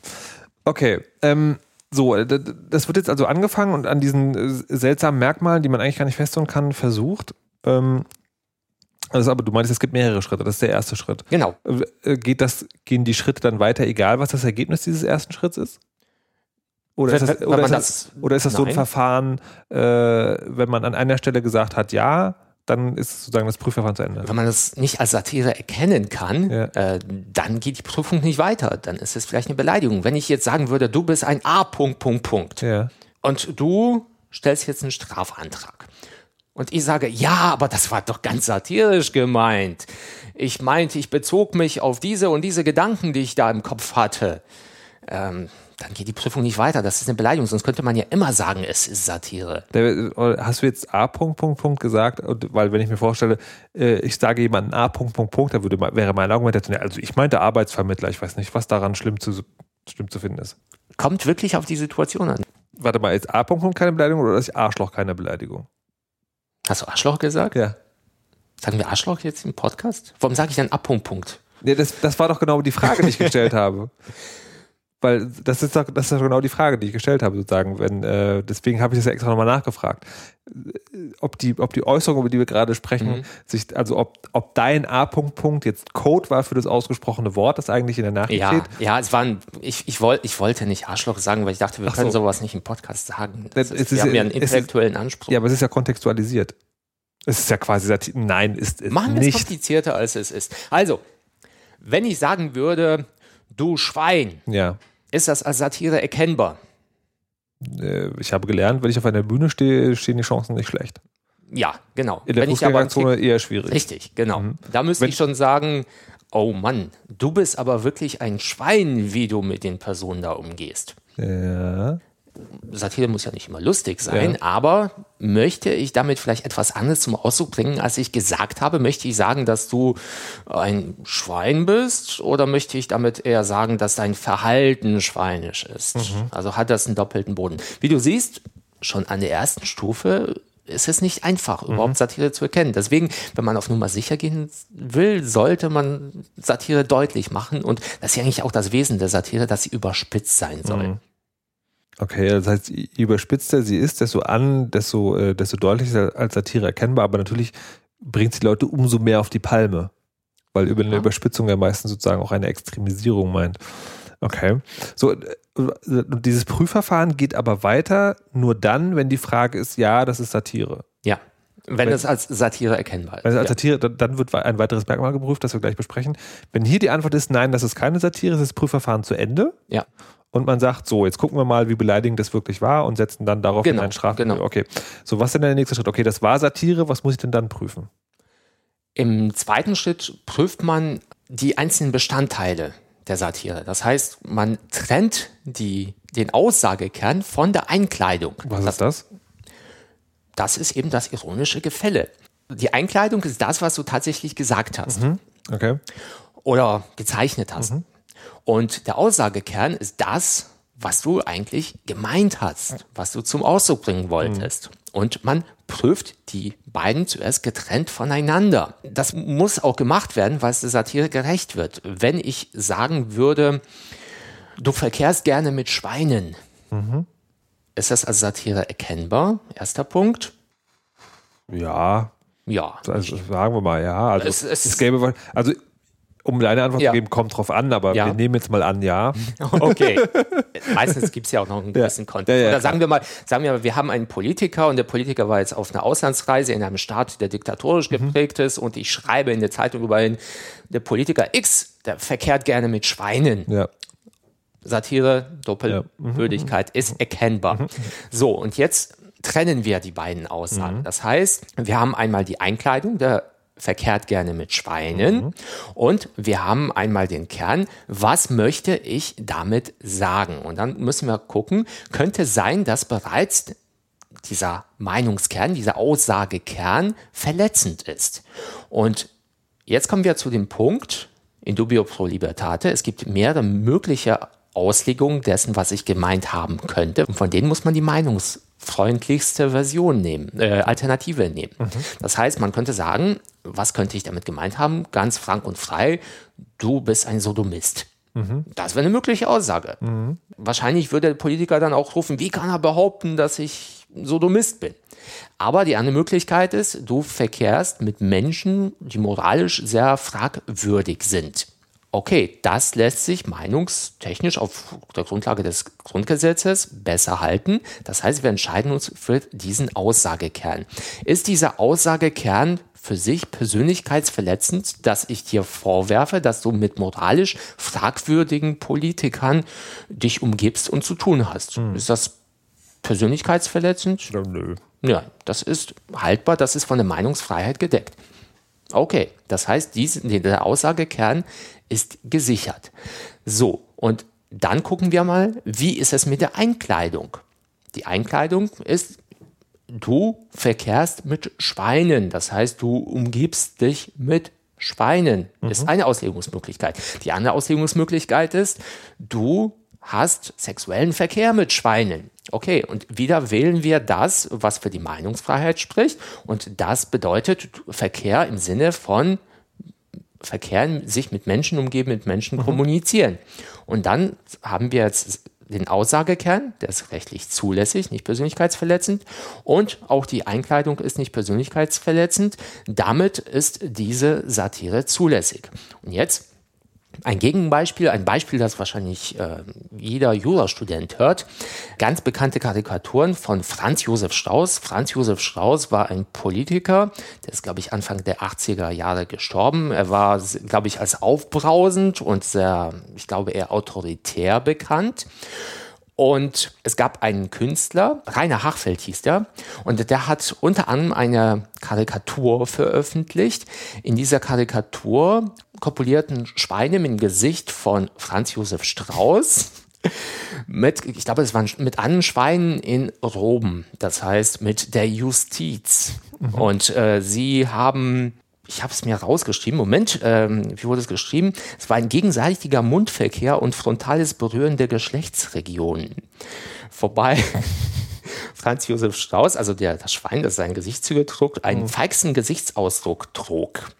[SPEAKER 2] okay. Ähm, so, das wird jetzt also angefangen und an diesen äh, seltsamen Merkmalen, die man eigentlich gar nicht feststellen kann, versucht. Ähm, Also, aber du meinst, es gibt mehrere Schritte. Das ist der erste Schritt.
[SPEAKER 3] Genau.
[SPEAKER 2] Äh, geht das, gehen die Schritte dann weiter, egal was das Ergebnis dieses ersten Schritts ist? Oder ist das, oder ist das, oder ist das so ein Verfahren, äh, wenn man an einer Stelle gesagt hat, ja, dann ist sozusagen das Prüfverfahren zu Ende.
[SPEAKER 3] Wenn man das nicht als Satire erkennen kann, ja. äh, dann geht die Prüfung nicht weiter. Dann ist es vielleicht eine Beleidigung. Wenn ich jetzt sagen würde, du bist ein A. Punkt, Punkt, Punkt. Ja. Und du stellst jetzt einen Strafantrag. Und ich sage, ja, aber das war doch ganz satirisch gemeint. Ich meinte, ich bezog mich auf diese und diese Gedanken, die ich da im Kopf hatte. Ähm, dann geht die Prüfung nicht weiter. Das ist eine Beleidigung. Sonst könnte man ja immer sagen, es ist Satire.
[SPEAKER 2] Hast du jetzt A. Punkt, Punkt, Punkt gesagt? Weil wenn ich mir vorstelle, äh, ich sage jemanden A. Punkt, Punkt, Punkt, dann würde, wäre mein Argument, also ich meinte Arbeitsvermittler. Ich weiß nicht, was daran schlimm zu, schlimm zu finden ist.
[SPEAKER 3] Kommt wirklich auf die Situation an.
[SPEAKER 2] Warte mal, ist A. Punkt, Punkt keine Beleidigung oder ist Arschloch keine Beleidigung?
[SPEAKER 3] Hast du Arschloch gesagt?
[SPEAKER 2] Ja.
[SPEAKER 3] Sagen wir Arschloch jetzt im Podcast? Warum sage ich dann A. Punkt, Punkt?
[SPEAKER 2] Nee, das, das war doch genau die Frage, die ich gestellt habe. Weil das ist doch, das ist doch genau die Frage, die ich gestellt habe, sozusagen. Wenn, äh, deswegen habe ich das ja extra nochmal nachgefragt. Ob die, ob die Äußerung, über die wir gerade sprechen, mhm. sich, also ob, ob dein A-Punkt Punkt jetzt Code war für das ausgesprochene Wort, das eigentlich in der Nachricht
[SPEAKER 3] ja,
[SPEAKER 2] steht.
[SPEAKER 3] Ja, es waren, ich, ich, wollt, ich wollte nicht Arschloch sagen, weil ich dachte, wir Ach können so. sowas nicht im Podcast sagen.
[SPEAKER 2] Das ist, wir ist, haben ja einen intellektuellen Anspruch. Ja, aber es ist ja kontextualisiert. Es ist ja quasi, nein, ist es
[SPEAKER 3] Machen wir es komplizierter, als es ist. Also, wenn ich sagen würde, du Schwein.
[SPEAKER 2] Ja
[SPEAKER 3] ist das als Satire erkennbar?
[SPEAKER 2] Äh, ich habe gelernt, wenn ich auf einer Bühne stehe, stehen die Chancen nicht schlecht.
[SPEAKER 3] Ja, genau.
[SPEAKER 2] In der Fußgängerzone eher schwierig.
[SPEAKER 3] Richtig, genau. Mhm. Da müsste ich schon sagen, oh Mann, du bist aber wirklich ein Schwein, wie du mit den Personen da umgehst.
[SPEAKER 2] Ja.
[SPEAKER 3] Satire muss ja nicht immer lustig sein, ja. aber möchte ich damit vielleicht etwas anderes zum Ausdruck bringen, als ich gesagt habe? Möchte ich sagen, dass du ein Schwein bist oder möchte ich damit eher sagen, dass dein Verhalten schweinisch ist? Mhm. Also hat das einen doppelten Boden. Wie du siehst, schon an der ersten Stufe ist es nicht einfach, mhm. überhaupt Satire zu erkennen. Deswegen, wenn man auf Nummer sicher gehen will, sollte man Satire deutlich machen. Und das ist ja eigentlich auch das Wesen der Satire, dass sie überspitzt sein soll. Mhm.
[SPEAKER 2] Okay, das heißt, je überspitzter sie ist, desto an, desto, äh, desto deutlicher als Satire erkennbar, aber natürlich bringt sie Leute umso mehr auf die Palme. Weil über eine ja. Überspitzung ja meistens sozusagen auch eine Extremisierung meint. Okay. So, äh, dieses Prüfverfahren geht aber weiter nur dann, wenn die Frage ist, ja, das ist Satire.
[SPEAKER 3] Ja. Wenn, wenn es als Satire erkennbar ist.
[SPEAKER 2] Wenn es als Satire, dann, dann wird ein weiteres Merkmal geprüft, das wir gleich besprechen. Wenn hier die Antwort ist, nein, das ist keine Satire, ist das Prüfverfahren zu Ende.
[SPEAKER 3] Ja
[SPEAKER 2] und man sagt, so, jetzt gucken wir mal, wie beleidigend das wirklich war und setzen dann darauf
[SPEAKER 3] genau,
[SPEAKER 2] einen Straf.
[SPEAKER 3] Genau.
[SPEAKER 2] Okay. So, was ist denn der nächste Schritt? Okay, das war Satire, was muss ich denn dann prüfen?
[SPEAKER 3] Im zweiten Schritt prüft man die einzelnen Bestandteile der Satire. Das heißt, man trennt die, den Aussagekern von der Einkleidung.
[SPEAKER 2] Was das, ist das?
[SPEAKER 3] Das ist eben das ironische Gefälle. Die Einkleidung ist das, was du tatsächlich gesagt hast.
[SPEAKER 2] Mhm. Okay.
[SPEAKER 3] Oder gezeichnet hast. Mhm. Und der Aussagekern ist das, was du eigentlich gemeint hast, was du zum Ausdruck bringen wolltest. Mhm. Und man prüft die beiden zuerst getrennt voneinander. Das muss auch gemacht werden, weil es der Satire gerecht wird. Wenn ich sagen würde, du verkehrst gerne mit Schweinen, mhm. ist das als Satire erkennbar? Erster Punkt.
[SPEAKER 2] Ja.
[SPEAKER 3] Ja.
[SPEAKER 2] Also sagen wir mal, ja. Also es, es, es gäbe, also um deine Antwort ja. zu geben, kommt drauf an, aber ja. wir nehmen jetzt mal an, ja.
[SPEAKER 3] Okay. Meistens gibt es ja auch noch einen gewissen ja. Kontext. Oder sagen wir mal, sagen wir mal, wir haben einen Politiker und der Politiker war jetzt auf einer Auslandsreise in einem Staat, der diktatorisch mhm. geprägt ist und ich schreibe in der Zeitung über ihn, der Politiker X, der verkehrt gerne mit Schweinen.
[SPEAKER 2] Ja.
[SPEAKER 3] Satire, Doppelwürdigkeit mhm. ist erkennbar. Mhm. So, und jetzt trennen wir die beiden Aussagen. Mhm. Das heißt, wir haben einmal die Einkleidung, der verkehrt gerne mit Schweinen. Mhm. Und wir haben einmal den Kern, was möchte ich damit sagen? Und dann müssen wir gucken, könnte sein, dass bereits dieser Meinungskern, dieser Aussagekern verletzend ist. Und jetzt kommen wir zu dem Punkt, in dubio pro libertate, es gibt mehrere mögliche Auslegungen dessen, was ich gemeint haben könnte. Und von denen muss man die Meinungs freundlichste Version nehmen, äh, Alternative nehmen. Mhm. Das heißt, man könnte sagen, was könnte ich damit gemeint haben? Ganz frank und frei, du bist ein Sodomist. Mhm. Das wäre eine mögliche Aussage. Mhm. Wahrscheinlich würde der Politiker dann auch rufen, wie kann er behaupten, dass ich Sodomist bin. Aber die andere Möglichkeit ist, du verkehrst mit Menschen, die moralisch sehr fragwürdig sind. Okay, das lässt sich meinungstechnisch auf der Grundlage des Grundgesetzes besser halten. Das heißt, wir entscheiden uns für diesen Aussagekern. Ist dieser Aussagekern für sich persönlichkeitsverletzend, dass ich dir vorwerfe, dass du mit moralisch fragwürdigen Politikern dich umgibst und zu tun hast? Hm. Ist das persönlichkeitsverletzend?
[SPEAKER 2] Ja, nö.
[SPEAKER 3] Ja, das ist haltbar, das ist von der Meinungsfreiheit gedeckt. Okay, das heißt, diese, der Aussagekern ist gesichert. So, und dann gucken wir mal, wie ist es mit der Einkleidung? Die Einkleidung ist, du verkehrst mit Schweinen, das heißt, du umgibst dich mit Schweinen. Mhm. Ist eine Auslegungsmöglichkeit. Die andere Auslegungsmöglichkeit ist, du hast sexuellen Verkehr mit Schweinen. Okay, und wieder wählen wir das, was für die Meinungsfreiheit spricht. Und das bedeutet Verkehr im Sinne von Verkehr, sich mit Menschen umgeben, mit Menschen mhm. kommunizieren. Und dann haben wir jetzt den Aussagekern, der ist rechtlich zulässig, nicht persönlichkeitsverletzend. Und auch die Einkleidung ist nicht persönlichkeitsverletzend. Damit ist diese Satire zulässig. Und jetzt ein Gegenbeispiel, ein Beispiel, das wahrscheinlich äh, jeder Jurastudent hört. Ganz bekannte Karikaturen von Franz Josef Strauß. Franz Josef Strauß war ein Politiker, der ist, glaube ich, Anfang der 80er Jahre gestorben. Er war, glaube ich, als aufbrausend und sehr, ich glaube, eher autoritär bekannt. Und es gab einen Künstler, Rainer Hachfeld hieß der, und der hat unter anderem eine Karikatur veröffentlicht. In dieser Karikatur kopulierten Schweine mit dem Gesicht von Franz Josef Strauß mit, ich glaube, es waren mit anderen Schweinen in Roben, das heißt mit der Justiz. Mhm. Und äh, sie haben ich habe es mir rausgeschrieben. Moment, ähm, wie wurde es geschrieben? Es war ein gegenseitiger Mundverkehr und frontales Berühren der Geschlechtsregionen. Vorbei. Franz Josef Strauß, also der, das Schwein, das seine Gesichtszüge trug, einen mhm. feigsten Gesichtsausdruck trug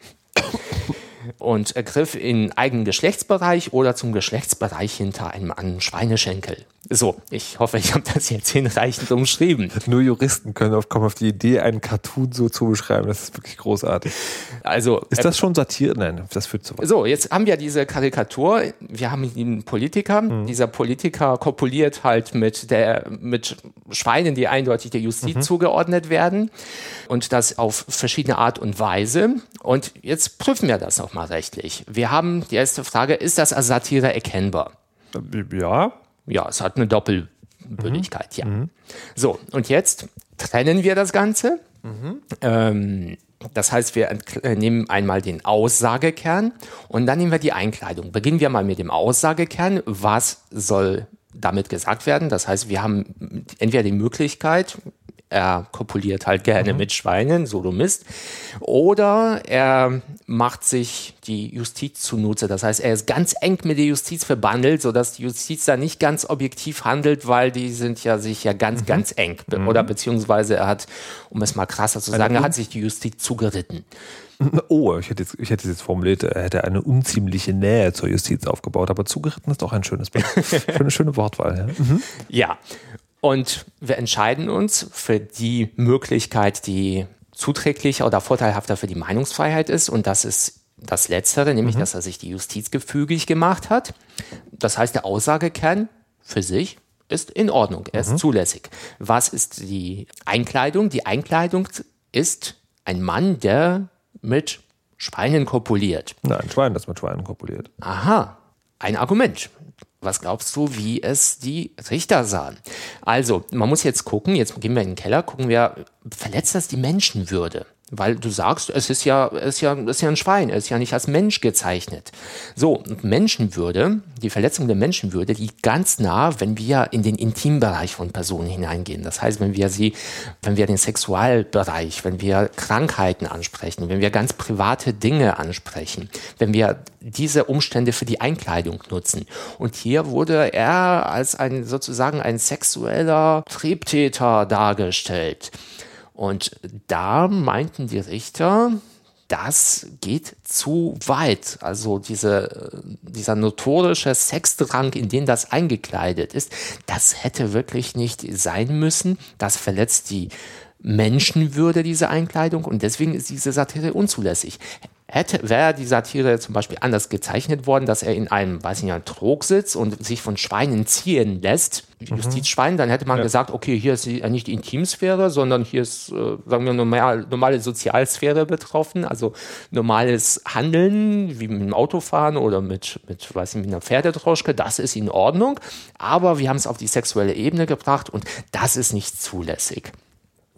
[SPEAKER 3] und griff in eigenen Geschlechtsbereich oder zum Geschlechtsbereich hinter einem anderen Schweineschenkel. So, ich hoffe, ich habe das jetzt hinreichend umschrieben.
[SPEAKER 2] Nur Juristen können auf, kommen auf die Idee, einen Cartoon so zu beschreiben. Das ist wirklich großartig. Also, ist das schon Satire? Nein, das führt zu
[SPEAKER 3] weit. So, jetzt haben wir diese Karikatur. Wir haben einen Politiker. Mhm. Dieser Politiker kopuliert halt mit der, mit Schweinen, die eindeutig der Justiz mhm. zugeordnet werden. Und das auf verschiedene Art und Weise. Und jetzt prüfen wir das auch mal rechtlich. Wir haben die erste Frage, ist das als Satire erkennbar?
[SPEAKER 2] Ja.
[SPEAKER 3] Ja, es hat eine Doppelbürdigkeit, mhm. ja. Mhm. So, und jetzt trennen wir das Ganze. Mhm. Ähm, das heißt, wir äh, nehmen einmal den Aussagekern und dann nehmen wir die Einkleidung. Beginnen wir mal mit dem Aussagekern. Was soll damit gesagt werden? Das heißt, wir haben entweder die Möglichkeit, er kopuliert halt gerne mhm. mit Schweinen, Sodomist, oder er macht sich die Justiz zunutze. Das heißt, er ist ganz eng mit der Justiz verbandelt, sodass die Justiz da nicht ganz objektiv handelt, weil die sind ja sich ja ganz, mhm. ganz eng. Mhm. Oder beziehungsweise er hat, um es mal krasser zu sagen, er hat sich die Justiz zugeritten.
[SPEAKER 2] Oh, ich hätte, jetzt, ich hätte es jetzt formuliert, er hätte eine unziemliche Nähe zur Justiz aufgebaut, aber zugeritten ist auch ein schönes, schöne, schöne Wortwahl.
[SPEAKER 3] Ja. Mhm. ja, und wir entscheiden uns für die Möglichkeit, die zuträglicher oder vorteilhafter für die Meinungsfreiheit ist. Und das ist das Letztere, nämlich, mhm. dass er sich die Justiz gefügig gemacht hat. Das heißt, der Aussagekern für sich ist in Ordnung, er ist mhm. zulässig. Was ist die Einkleidung? Die Einkleidung ist ein Mann, der mit Schweinen kopuliert.
[SPEAKER 2] Nein, ein Schwein, das mit Schweinen kopuliert.
[SPEAKER 3] Aha, ein Argument. Was glaubst du, wie es die Richter sahen? Also, man muss jetzt gucken, jetzt gehen wir in den Keller, gucken wir, verletzt das die Menschenwürde? Weil du sagst, es ist ja, es ist ja, es ist ja ein Schwein, es ist ja nicht als Mensch gezeichnet. So, Menschenwürde, die Verletzung der Menschenwürde liegt ganz nah, wenn wir in den Intimbereich von Personen hineingehen. Das heißt, wenn wir sie, wenn wir den Sexualbereich, wenn wir Krankheiten ansprechen, wenn wir ganz private Dinge ansprechen, wenn wir diese Umstände für die Einkleidung nutzen. Und hier wurde er als ein sozusagen ein sexueller Triebtäter dargestellt. Und da meinten die Richter, das geht zu weit. Also diese, dieser notorische Sexdrang, in den das eingekleidet ist, das hätte wirklich nicht sein müssen. Das verletzt die Menschenwürde, diese Einkleidung, und deswegen ist diese Satire unzulässig. Hätte, wäre die Satire zum Beispiel anders gezeichnet worden, dass er in einem, weiß ich nicht, Trog sitzt und sich von Schweinen ziehen lässt, mhm. Justizschwein, dann hätte man ja. gesagt, okay, hier ist nicht die Intimsphäre, sondern hier ist, äh, sagen wir, normal, normale Sozialsphäre betroffen, also normales Handeln, wie mit dem Autofahren oder mit, mit, weiß ich, mit einer Pferdedroschke, das ist in Ordnung, aber wir haben es auf die sexuelle Ebene gebracht und das ist nicht zulässig.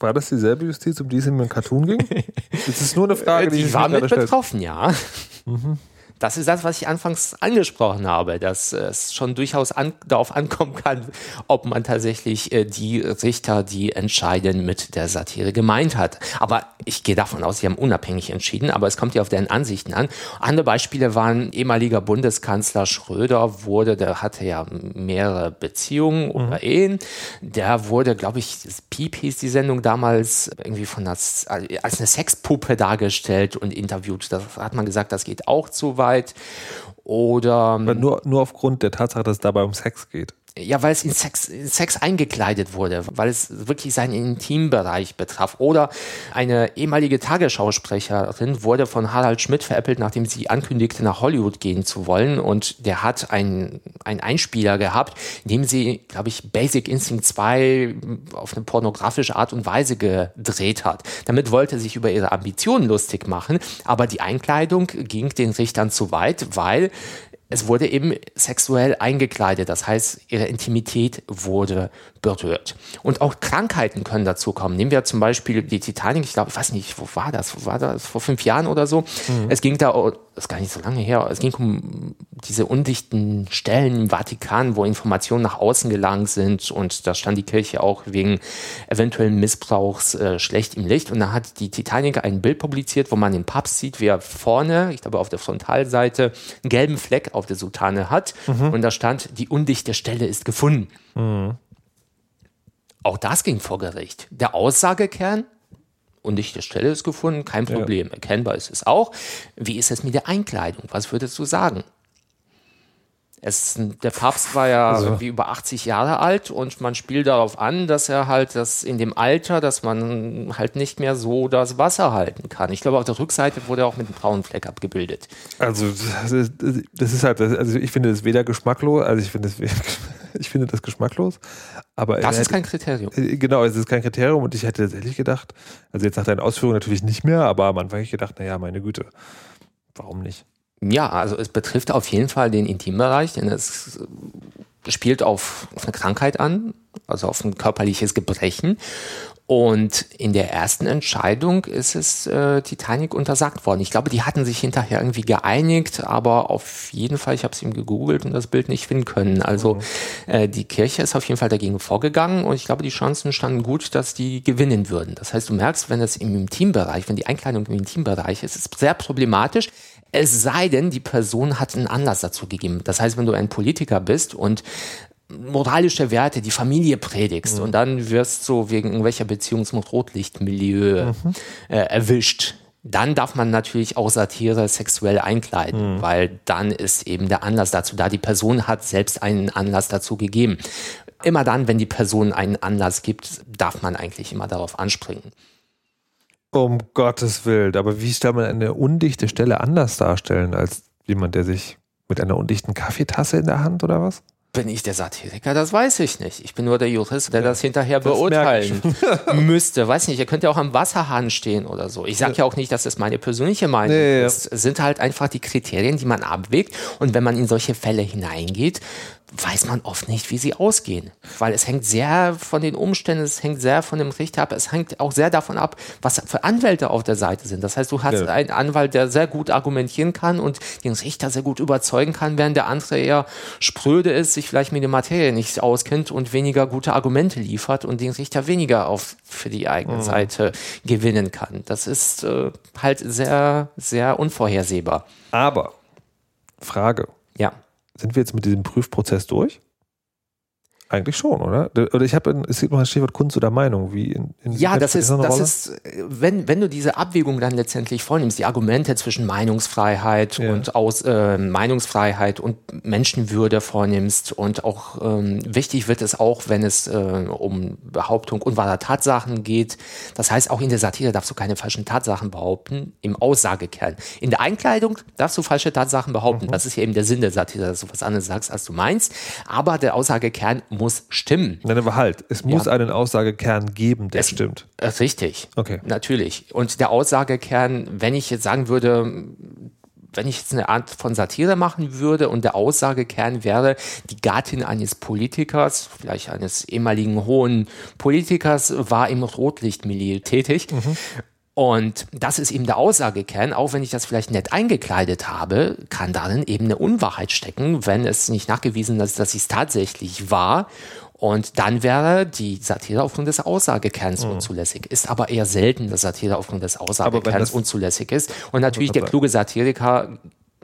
[SPEAKER 2] War das dieselbe Justiz, um die es in im Cartoon ging? Das ist nur eine Frage,
[SPEAKER 3] die, die ich war mit betroffen, ja. Mhm. Das ist das, was ich anfangs angesprochen habe, dass es schon durchaus an, darauf ankommen kann, ob man tatsächlich äh, die Richter, die entscheiden, mit der Satire gemeint hat. Aber ich gehe davon aus, sie haben unabhängig entschieden, aber es kommt ja auf deren Ansichten an. Andere Beispiele waren ehemaliger Bundeskanzler Schröder wurde, der hatte ja mehrere Beziehungen mhm. oder Ehen. Der wurde, glaube ich, Piep hieß die Sendung damals irgendwie von als, als eine Sexpuppe dargestellt und interviewt. Da hat man gesagt, das geht auch zu weit. Arbeit oder.
[SPEAKER 2] Nur, nur aufgrund der Tatsache, dass es dabei um Sex geht.
[SPEAKER 3] Ja, weil es in Sex, in Sex eingekleidet wurde, weil es wirklich seinen Intimbereich betraf. Oder eine ehemalige Tagesschausprecherin wurde von Harald Schmidt veräppelt, nachdem sie ankündigte, nach Hollywood gehen zu wollen. Und der hat einen, einen Einspieler gehabt, in dem sie, glaube ich, Basic Instinct 2 auf eine pornografische Art und Weise gedreht hat. Damit wollte sie sich über ihre Ambitionen lustig machen, aber die Einkleidung ging den Richtern zu weit, weil es wurde eben sexuell eingekleidet, das heißt, ihre Intimität wurde berührt. Und auch Krankheiten können dazu kommen. Nehmen wir zum Beispiel die Titanic, ich glaube, ich weiß nicht, wo war das? Wo war das? Vor fünf Jahren oder so? Mhm. Es ging da, das ist gar nicht so lange her, es ging um diese undichten Stellen im Vatikan, wo Informationen nach außen gelangt sind und da stand die Kirche auch wegen eventuellen Missbrauchs äh, schlecht im Licht. Und da hat die Titanic ein Bild publiziert, wo man den Papst sieht, wie er vorne, ich glaube auf der Frontalseite, einen gelben Fleck auf der Sultane hat. Mhm. Und da stand, die undichte Stelle ist gefunden. Mhm. Auch das ging vor Gericht. Der Aussagekern, undichte Stelle ist gefunden, kein Problem. Ja. Erkennbar ist es auch. Wie ist es mit der Einkleidung? Was würdest du sagen? Es, der Papst war ja also. wie über 80 Jahre alt und man spielt darauf an, dass er halt das in dem Alter, dass man halt nicht mehr so das Wasser halten kann. Ich glaube, auf der Rückseite wurde er auch mit einem braunen Fleck abgebildet.
[SPEAKER 2] Also, das ist halt, also ich finde das weder geschmacklos, also ich finde das, ich finde das geschmacklos, aber.
[SPEAKER 3] Das ist kein Kriterium.
[SPEAKER 2] Äh, genau, es ist kein Kriterium und ich hätte tatsächlich gedacht, also jetzt nach deinen Ausführungen natürlich nicht mehr, aber am Anfang hätte ich gedacht, naja, meine Güte, warum nicht?
[SPEAKER 3] Ja, also es betrifft auf jeden Fall den Intimbereich, denn es spielt auf, auf eine Krankheit an, also auf ein körperliches Gebrechen. Und in der ersten Entscheidung ist es äh, Titanic untersagt worden. Ich glaube, die hatten sich hinterher irgendwie geeinigt, aber auf jeden Fall, ich habe es ihm gegoogelt und das Bild nicht finden können. Also mhm. äh, die Kirche ist auf jeden Fall dagegen vorgegangen und ich glaube, die Chancen standen gut, dass die gewinnen würden. Das heißt, du merkst, wenn es im Intimbereich, wenn die Einkleidung im Intimbereich ist, ist es sehr problematisch. Es sei denn, die Person hat einen Anlass dazu gegeben. Das heißt, wenn du ein Politiker bist und moralische Werte, die Familie predigst mhm. und dann wirst du wegen irgendwelcher Beziehungs- mit Rotlichtmilieu mhm. äh, erwischt, dann darf man natürlich auch Satire sexuell einkleiden, mhm. weil dann ist eben der Anlass dazu da. Die Person hat selbst einen Anlass dazu gegeben. Immer dann, wenn die Person einen Anlass gibt, darf man eigentlich immer darauf anspringen.
[SPEAKER 2] Um Gottes Willen. Aber wie soll man eine undichte Stelle anders darstellen als jemand, der sich mit einer undichten Kaffeetasse in der Hand oder was?
[SPEAKER 3] Bin ich der Satiriker? Das weiß ich nicht. Ich bin nur der Jurist, der ja, das hinterher das beurteilen müsste. Weiß nicht, ihr könnt ja auch am Wasserhahn stehen oder so. Ich sage ja. ja auch nicht, dass das meine persönliche Meinung nee, ist. Es sind halt einfach die Kriterien, die man abwägt. Und wenn man in solche Fälle hineingeht, weiß man oft nicht, wie sie ausgehen. Weil es hängt sehr von den Umständen, es hängt sehr von dem Richter ab, es hängt auch sehr davon ab, was für Anwälte auf der Seite sind. Das heißt, du hast ja. einen Anwalt, der sehr gut argumentieren kann und den Richter sehr gut überzeugen kann, während der andere eher spröde ist, sich vielleicht mit der Materie nicht auskennt und weniger gute Argumente liefert und den Richter weniger auf für die eigene mhm. Seite gewinnen kann. Das ist äh, halt sehr, sehr unvorhersehbar.
[SPEAKER 2] Aber Frage.
[SPEAKER 3] Ja
[SPEAKER 2] sind wir jetzt mit diesem Prüfprozess durch? Eigentlich schon, oder? Oder ich habe, es gibt noch ein Stichwort Kunst oder Meinung. Wie in,
[SPEAKER 3] in ja, das ist, das ist, wenn, wenn du diese Abwägung dann letztendlich vornimmst, die Argumente zwischen Meinungsfreiheit ja. und aus äh, Meinungsfreiheit und Menschenwürde vornimmst und auch ähm, wichtig wird es auch, wenn es äh, um Behauptung unwahrer Tatsachen geht. Das heißt, auch in der Satire darfst du keine falschen Tatsachen behaupten im Aussagekern. In der Einkleidung darfst du falsche Tatsachen behaupten. Mhm. Das ist ja eben der Sinn der Satire, dass du was anderes sagst, als du meinst. Aber der Aussagekern muss stimmen.
[SPEAKER 2] Nein, aber halt, es muss ja. einen Aussagekern geben, der es, stimmt.
[SPEAKER 3] Äh, richtig. Okay. Natürlich. Und der Aussagekern, wenn ich jetzt sagen würde, wenn ich jetzt eine Art von Satire machen würde und der Aussagekern wäre, die Gattin eines Politikers, vielleicht eines ehemaligen hohen Politikers, war im Rotlichtmilieu tätig. Mhm. Und das ist eben der Aussagekern, auch wenn ich das vielleicht nett eingekleidet habe, kann darin eben eine Unwahrheit stecken, wenn es nicht nachgewiesen ist, dass es tatsächlich war. Und dann wäre die Satire aufgrund des Aussagekerns mhm. unzulässig. Ist aber eher selten, dass Satire aufgrund des Aussagekerns unzulässig ist. Und natürlich der kluge Satiriker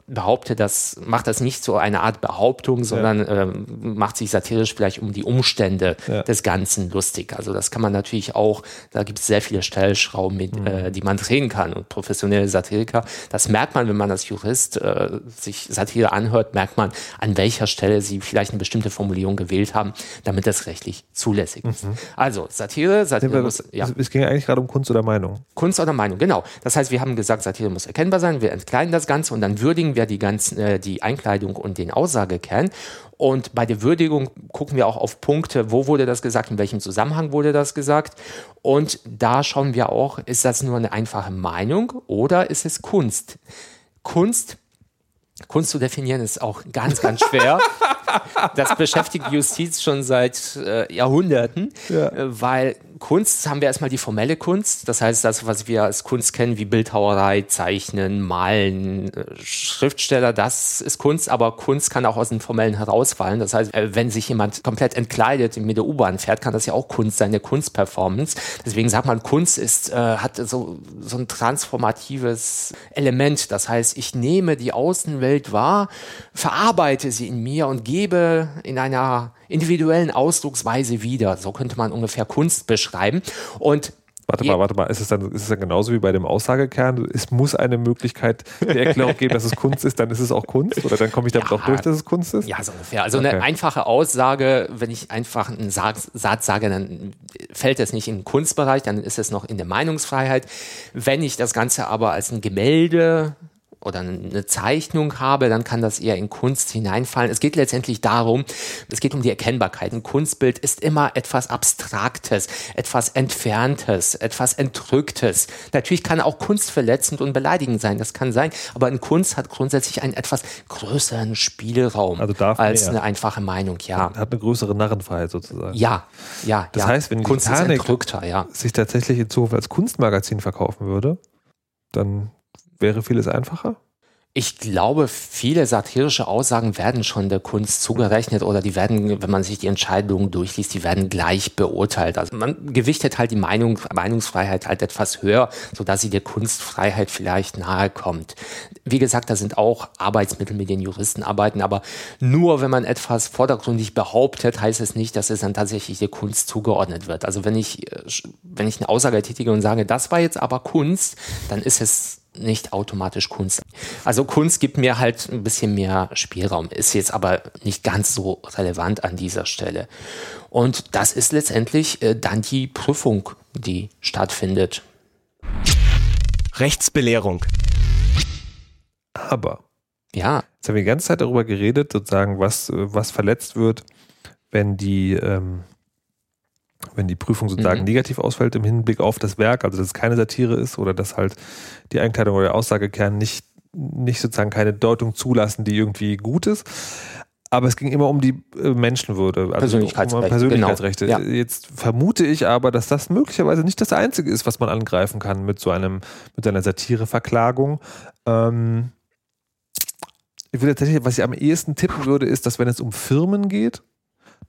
[SPEAKER 3] behaupte das, macht das nicht so eine Art Behauptung, sondern ja. ähm, macht sich satirisch vielleicht um die Umstände ja. des Ganzen lustig. Also das kann man natürlich auch, da gibt es sehr viele Stellschrauben, mit, mhm. äh, die man drehen kann. Und professionelle Satiriker, das merkt man, wenn man als Jurist äh, sich Satire anhört, merkt man, an welcher Stelle sie vielleicht eine bestimmte Formulierung gewählt haben, damit das rechtlich zulässig ist. Mhm. Also Satire, Satire
[SPEAKER 2] muss, ja. Es ging eigentlich gerade um Kunst oder Meinung.
[SPEAKER 3] Kunst oder Meinung, genau. Das heißt, wir haben gesagt, Satire muss erkennbar sein, wir entkleiden das Ganze und dann würdigen wir ja die ganzen, äh, die Einkleidung und den Aussagekern. Und bei der Würdigung gucken wir auch auf Punkte, wo wurde das gesagt, in welchem Zusammenhang wurde das gesagt. Und da schauen wir auch, ist das nur eine einfache Meinung oder ist es Kunst? Kunst Kunst zu definieren ist auch ganz, ganz schwer. das beschäftigt Justiz schon seit äh, Jahrhunderten, ja. äh, weil Kunst haben wir erstmal die formelle Kunst, das heißt das, was wir als Kunst kennen, wie Bildhauerei, Zeichnen, Malen, äh, Schriftsteller, das ist Kunst, aber Kunst kann auch aus dem Formellen herausfallen. Das heißt, äh, wenn sich jemand komplett entkleidet mit der U-Bahn fährt, kann das ja auch Kunst sein, eine Kunstperformance. Deswegen sagt man, Kunst ist, äh, hat so, so ein transformatives Element. Das heißt, ich nehme die Außenwelt wahr, verarbeite sie in mir und gebe in einer individuellen Ausdrucksweise wieder. So könnte man ungefähr Kunst beschreiben. Und
[SPEAKER 2] Warte mal, warte mal, ist es, dann, ist es dann genauso wie bei dem Aussagekern? Es muss eine Möglichkeit der Erklärung geben, dass es Kunst ist, dann ist es auch Kunst? Oder dann komme ich damit ja, auch durch, dass es Kunst ist?
[SPEAKER 3] Ja, so ungefähr. Also okay. eine einfache Aussage, wenn ich einfach einen Satz sage, dann fällt es nicht in den Kunstbereich, dann ist es noch in der Meinungsfreiheit. Wenn ich das Ganze aber als ein Gemälde oder eine Zeichnung habe, dann kann das eher in Kunst hineinfallen. Es geht letztendlich darum, es geht um die Erkennbarkeit. Ein Kunstbild ist immer etwas Abstraktes, etwas Entferntes, etwas Entrücktes. Natürlich kann auch Kunst verletzend und beleidigend sein, das kann sein, aber eine Kunst hat grundsätzlich einen etwas größeren Spielraum
[SPEAKER 2] also
[SPEAKER 3] als mehr. eine einfache Meinung, ja.
[SPEAKER 2] Hat eine größere Narrenfreiheit sozusagen.
[SPEAKER 3] Ja, ja.
[SPEAKER 2] Das
[SPEAKER 3] ja.
[SPEAKER 2] heißt, wenn Kunst Titanic ja. sich tatsächlich in Zukunft als Kunstmagazin verkaufen würde, dann wäre vieles einfacher?
[SPEAKER 3] Ich glaube, viele satirische Aussagen werden schon der Kunst zugerechnet oder die werden, wenn man sich die Entscheidungen durchliest, die werden gleich beurteilt. Also man gewichtet halt die Meinung, Meinungsfreiheit halt etwas höher, sodass sie der Kunstfreiheit vielleicht nahe kommt. Wie gesagt, da sind auch Arbeitsmittel, mit den Juristen arbeiten, aber nur wenn man etwas vordergründig behauptet, heißt es nicht, dass es dann tatsächlich der Kunst zugeordnet wird. Also wenn ich, äh, wenn ich eine Aussage tätige und sage, das war jetzt aber Kunst, dann ist es nicht automatisch Kunst. Also Kunst gibt mir halt ein bisschen mehr Spielraum, ist jetzt aber nicht ganz so relevant an dieser Stelle. Und das ist letztendlich äh, dann die Prüfung, die stattfindet.
[SPEAKER 1] Rechtsbelehrung.
[SPEAKER 2] Aber. Ja. Jetzt haben wir die ganze Zeit darüber geredet, sozusagen, was, was verletzt wird, wenn die, ähm, wenn die Prüfung sozusagen mhm. negativ ausfällt im Hinblick auf das Werk, also dass es keine Satire ist oder dass halt die Einkleidung oder der Aussagekern nicht, nicht sozusagen keine Deutung zulassen, die irgendwie gut ist. Aber es ging immer um die äh, Menschenwürde, also
[SPEAKER 3] Persönlichkeitsrechte. Um
[SPEAKER 2] Persönlichkeitsrechte. Genau. Ja. Jetzt vermute ich aber, dass das möglicherweise nicht das Einzige ist, was man angreifen kann mit so einem, mit einer Satireverklagung. Ähm, ich würde tatsächlich, was ich am ehesten tippen würde, ist, dass wenn es um Firmen geht,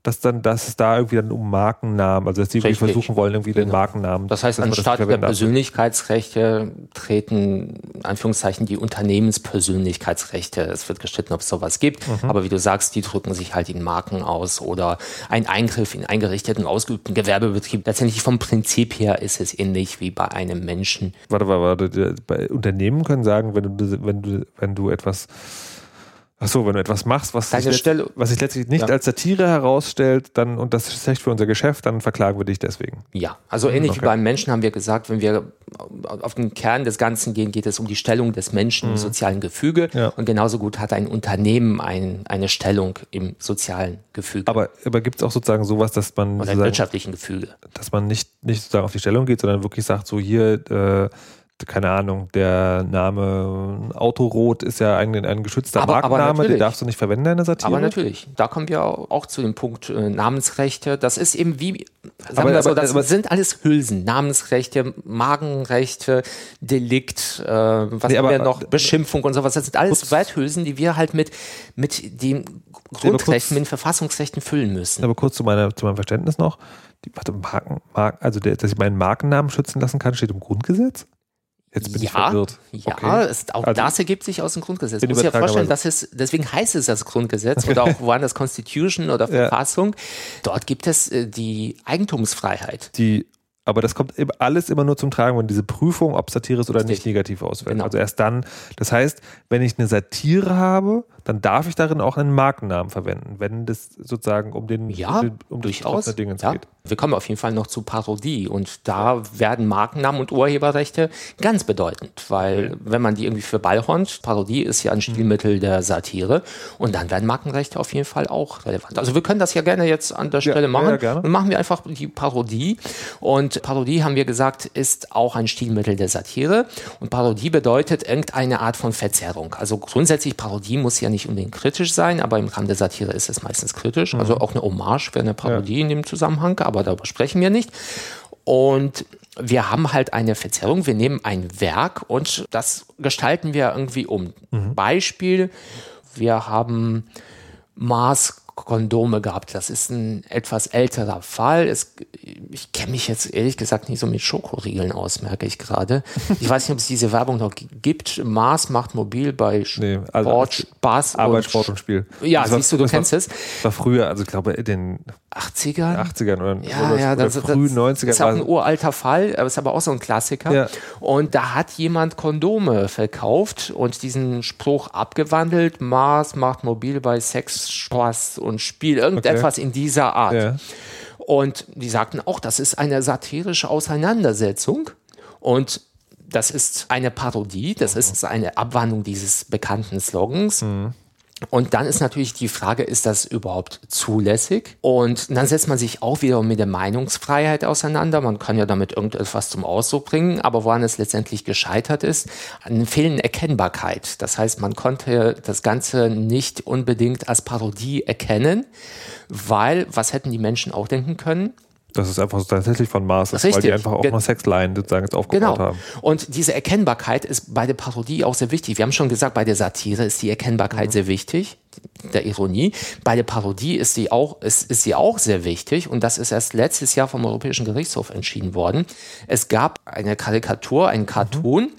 [SPEAKER 2] dass dann, dass es da irgendwie dann um Markennamen, also dass die irgendwie versuchen wollen, irgendwie genau. den Markennamen.
[SPEAKER 3] Das heißt, anstatt der Persönlichkeitsrechte treten, in Anführungszeichen, die Unternehmenspersönlichkeitsrechte. Es wird gestritten, ob es sowas gibt. Mhm. Aber wie du sagst, die drücken sich halt in Marken aus oder ein Eingriff in eingerichteten, ausgeübten Gewerbebetrieb. Letztendlich vom Prinzip her ist es ähnlich wie bei einem Menschen.
[SPEAKER 2] Warte, warte, warte. Bei Unternehmen können sagen, wenn du, wenn du, wenn du etwas Ach so, wenn du etwas machst, was, sich, Stelle, was sich letztlich nicht ja. als Satire herausstellt, dann und das ist schlecht für unser Geschäft, dann verklagen wir dich deswegen.
[SPEAKER 3] Ja, also ähnlich okay. wie beim Menschen haben wir gesagt, wenn wir auf den Kern des Ganzen gehen, geht es um die Stellung des Menschen mhm. im sozialen Gefüge ja. und genauso gut hat ein Unternehmen ein, eine Stellung im sozialen Gefüge.
[SPEAKER 2] Aber, aber gibt es auch sozusagen sowas, dass man
[SPEAKER 3] oder im wirtschaftlichen Gefüge,
[SPEAKER 2] dass man nicht nicht sozusagen auf die Stellung geht, sondern wirklich sagt, so hier äh, keine Ahnung, der Name Autorot ist ja ein, ein geschützter aber, Markenname, aber den darfst du nicht verwenden in der Satire.
[SPEAKER 3] Aber natürlich, da kommen wir auch zu dem Punkt äh, Namensrechte. Das ist eben wie, sagen aber, wir so, das aber, sind alles Hülsen. Namensrechte, Magenrechte, Delikt, äh, was nee, haben wir noch, Beschimpfung und sowas. Das sind alles Werthülsen, die wir halt mit, mit den Grundrechten, mit den Verfassungsrechten füllen müssen.
[SPEAKER 2] Aber kurz zu, meiner, zu meinem Verständnis noch. Die, warte, Marken, Marken, also der, dass ich meinen Markennamen schützen lassen kann, steht im Grundgesetz?
[SPEAKER 3] Jetzt bin ja, ich verwirrt. Ja, okay. es, auch also, das ergibt sich aus dem Grundgesetz. Du musst dir vorstellen, dass es, deswegen heißt es das Grundgesetz oder auch woanders Constitution oder Verfassung. Ja. Dort gibt es äh, die Eigentumsfreiheit.
[SPEAKER 2] Die aber das kommt alles immer nur zum Tragen, wenn diese Prüfung, ob Satire ist oder Richtig. nicht, negativ ausfällt. Genau. Also erst dann, das heißt, wenn ich eine Satire habe, dann darf ich darin auch einen Markennamen verwenden, wenn das sozusagen um den
[SPEAKER 3] ja,
[SPEAKER 2] um, den,
[SPEAKER 3] um durchaus. das Dingens ja. geht. Wir kommen auf jeden Fall noch zu Parodie und da werden Markennamen und Urheberrechte ganz bedeutend, weil wenn man die irgendwie für Ballhornt, Parodie ist ja ein Stilmittel der Satire und dann werden Markenrechte auf jeden Fall auch relevant. Also wir können das ja gerne jetzt an der Stelle ja, machen. Ja. Dann machen wir einfach die Parodie und Parodie haben wir gesagt, ist auch ein Stilmittel der Satire und Parodie bedeutet irgendeine Art von Verzerrung. Also grundsätzlich Parodie muss ja nicht unbedingt kritisch sein, aber im Rahmen der Satire ist es meistens kritisch. Also mhm. auch eine Hommage wäre eine Parodie ja. in dem Zusammenhang, aber darüber sprechen wir nicht. Und wir haben halt eine Verzerrung. Wir nehmen ein Werk und das gestalten wir irgendwie um. Mhm. Beispiel, wir haben Mars Kondome gehabt. Das ist ein etwas älterer Fall. Es, ich kenne mich jetzt ehrlich gesagt nicht so mit Schokoriegeln aus, merke ich gerade. Ich weiß nicht, ob es diese Werbung noch gibt. Mars macht mobil bei Sport, nee, also Spaß
[SPEAKER 2] Arbeit, und Sport und Spiel.
[SPEAKER 3] Ja, das siehst war, du, du kennst
[SPEAKER 2] war, es. War früher, also ich glaube in den
[SPEAKER 3] 80ern?
[SPEAKER 2] 80ern oder,
[SPEAKER 3] ja, oder, ja, das, oder frühen 90ern. Das ist auch ein uralter Fall, aber ist aber auch so ein Klassiker. Ja. Und da hat jemand Kondome verkauft und diesen Spruch abgewandelt. Mars macht mobil bei Sex, Spaß und und Spiel, irgendetwas okay. in dieser Art. Ja. Und die sagten auch, das ist eine satirische Auseinandersetzung und das ist eine Parodie, das ist eine Abwandlung dieses bekannten Slogans. Mhm. Und dann ist natürlich die Frage, ist das überhaupt zulässig? Und dann setzt man sich auch wieder mit der Meinungsfreiheit auseinander. Man kann ja damit irgendetwas zum Ausdruck bringen, aber woran es letztendlich gescheitert ist, an fehlenden Erkennbarkeit. Das heißt, man konnte das Ganze nicht unbedingt als Parodie erkennen, weil was hätten die Menschen auch denken können?
[SPEAKER 2] Das ist einfach so tatsächlich von Mars ist, weil die einfach auch noch Sexline sozusagen jetzt aufgebaut genau. haben.
[SPEAKER 3] Und diese Erkennbarkeit ist bei der Parodie auch sehr wichtig. Wir haben schon gesagt, bei der Satire ist die Erkennbarkeit mhm. sehr wichtig, der Ironie. Bei der Parodie ist sie auch, ist, ist sie auch sehr wichtig und das ist erst letztes Jahr vom Europäischen Gerichtshof entschieden worden. Es gab eine Karikatur, einen Cartoon mhm.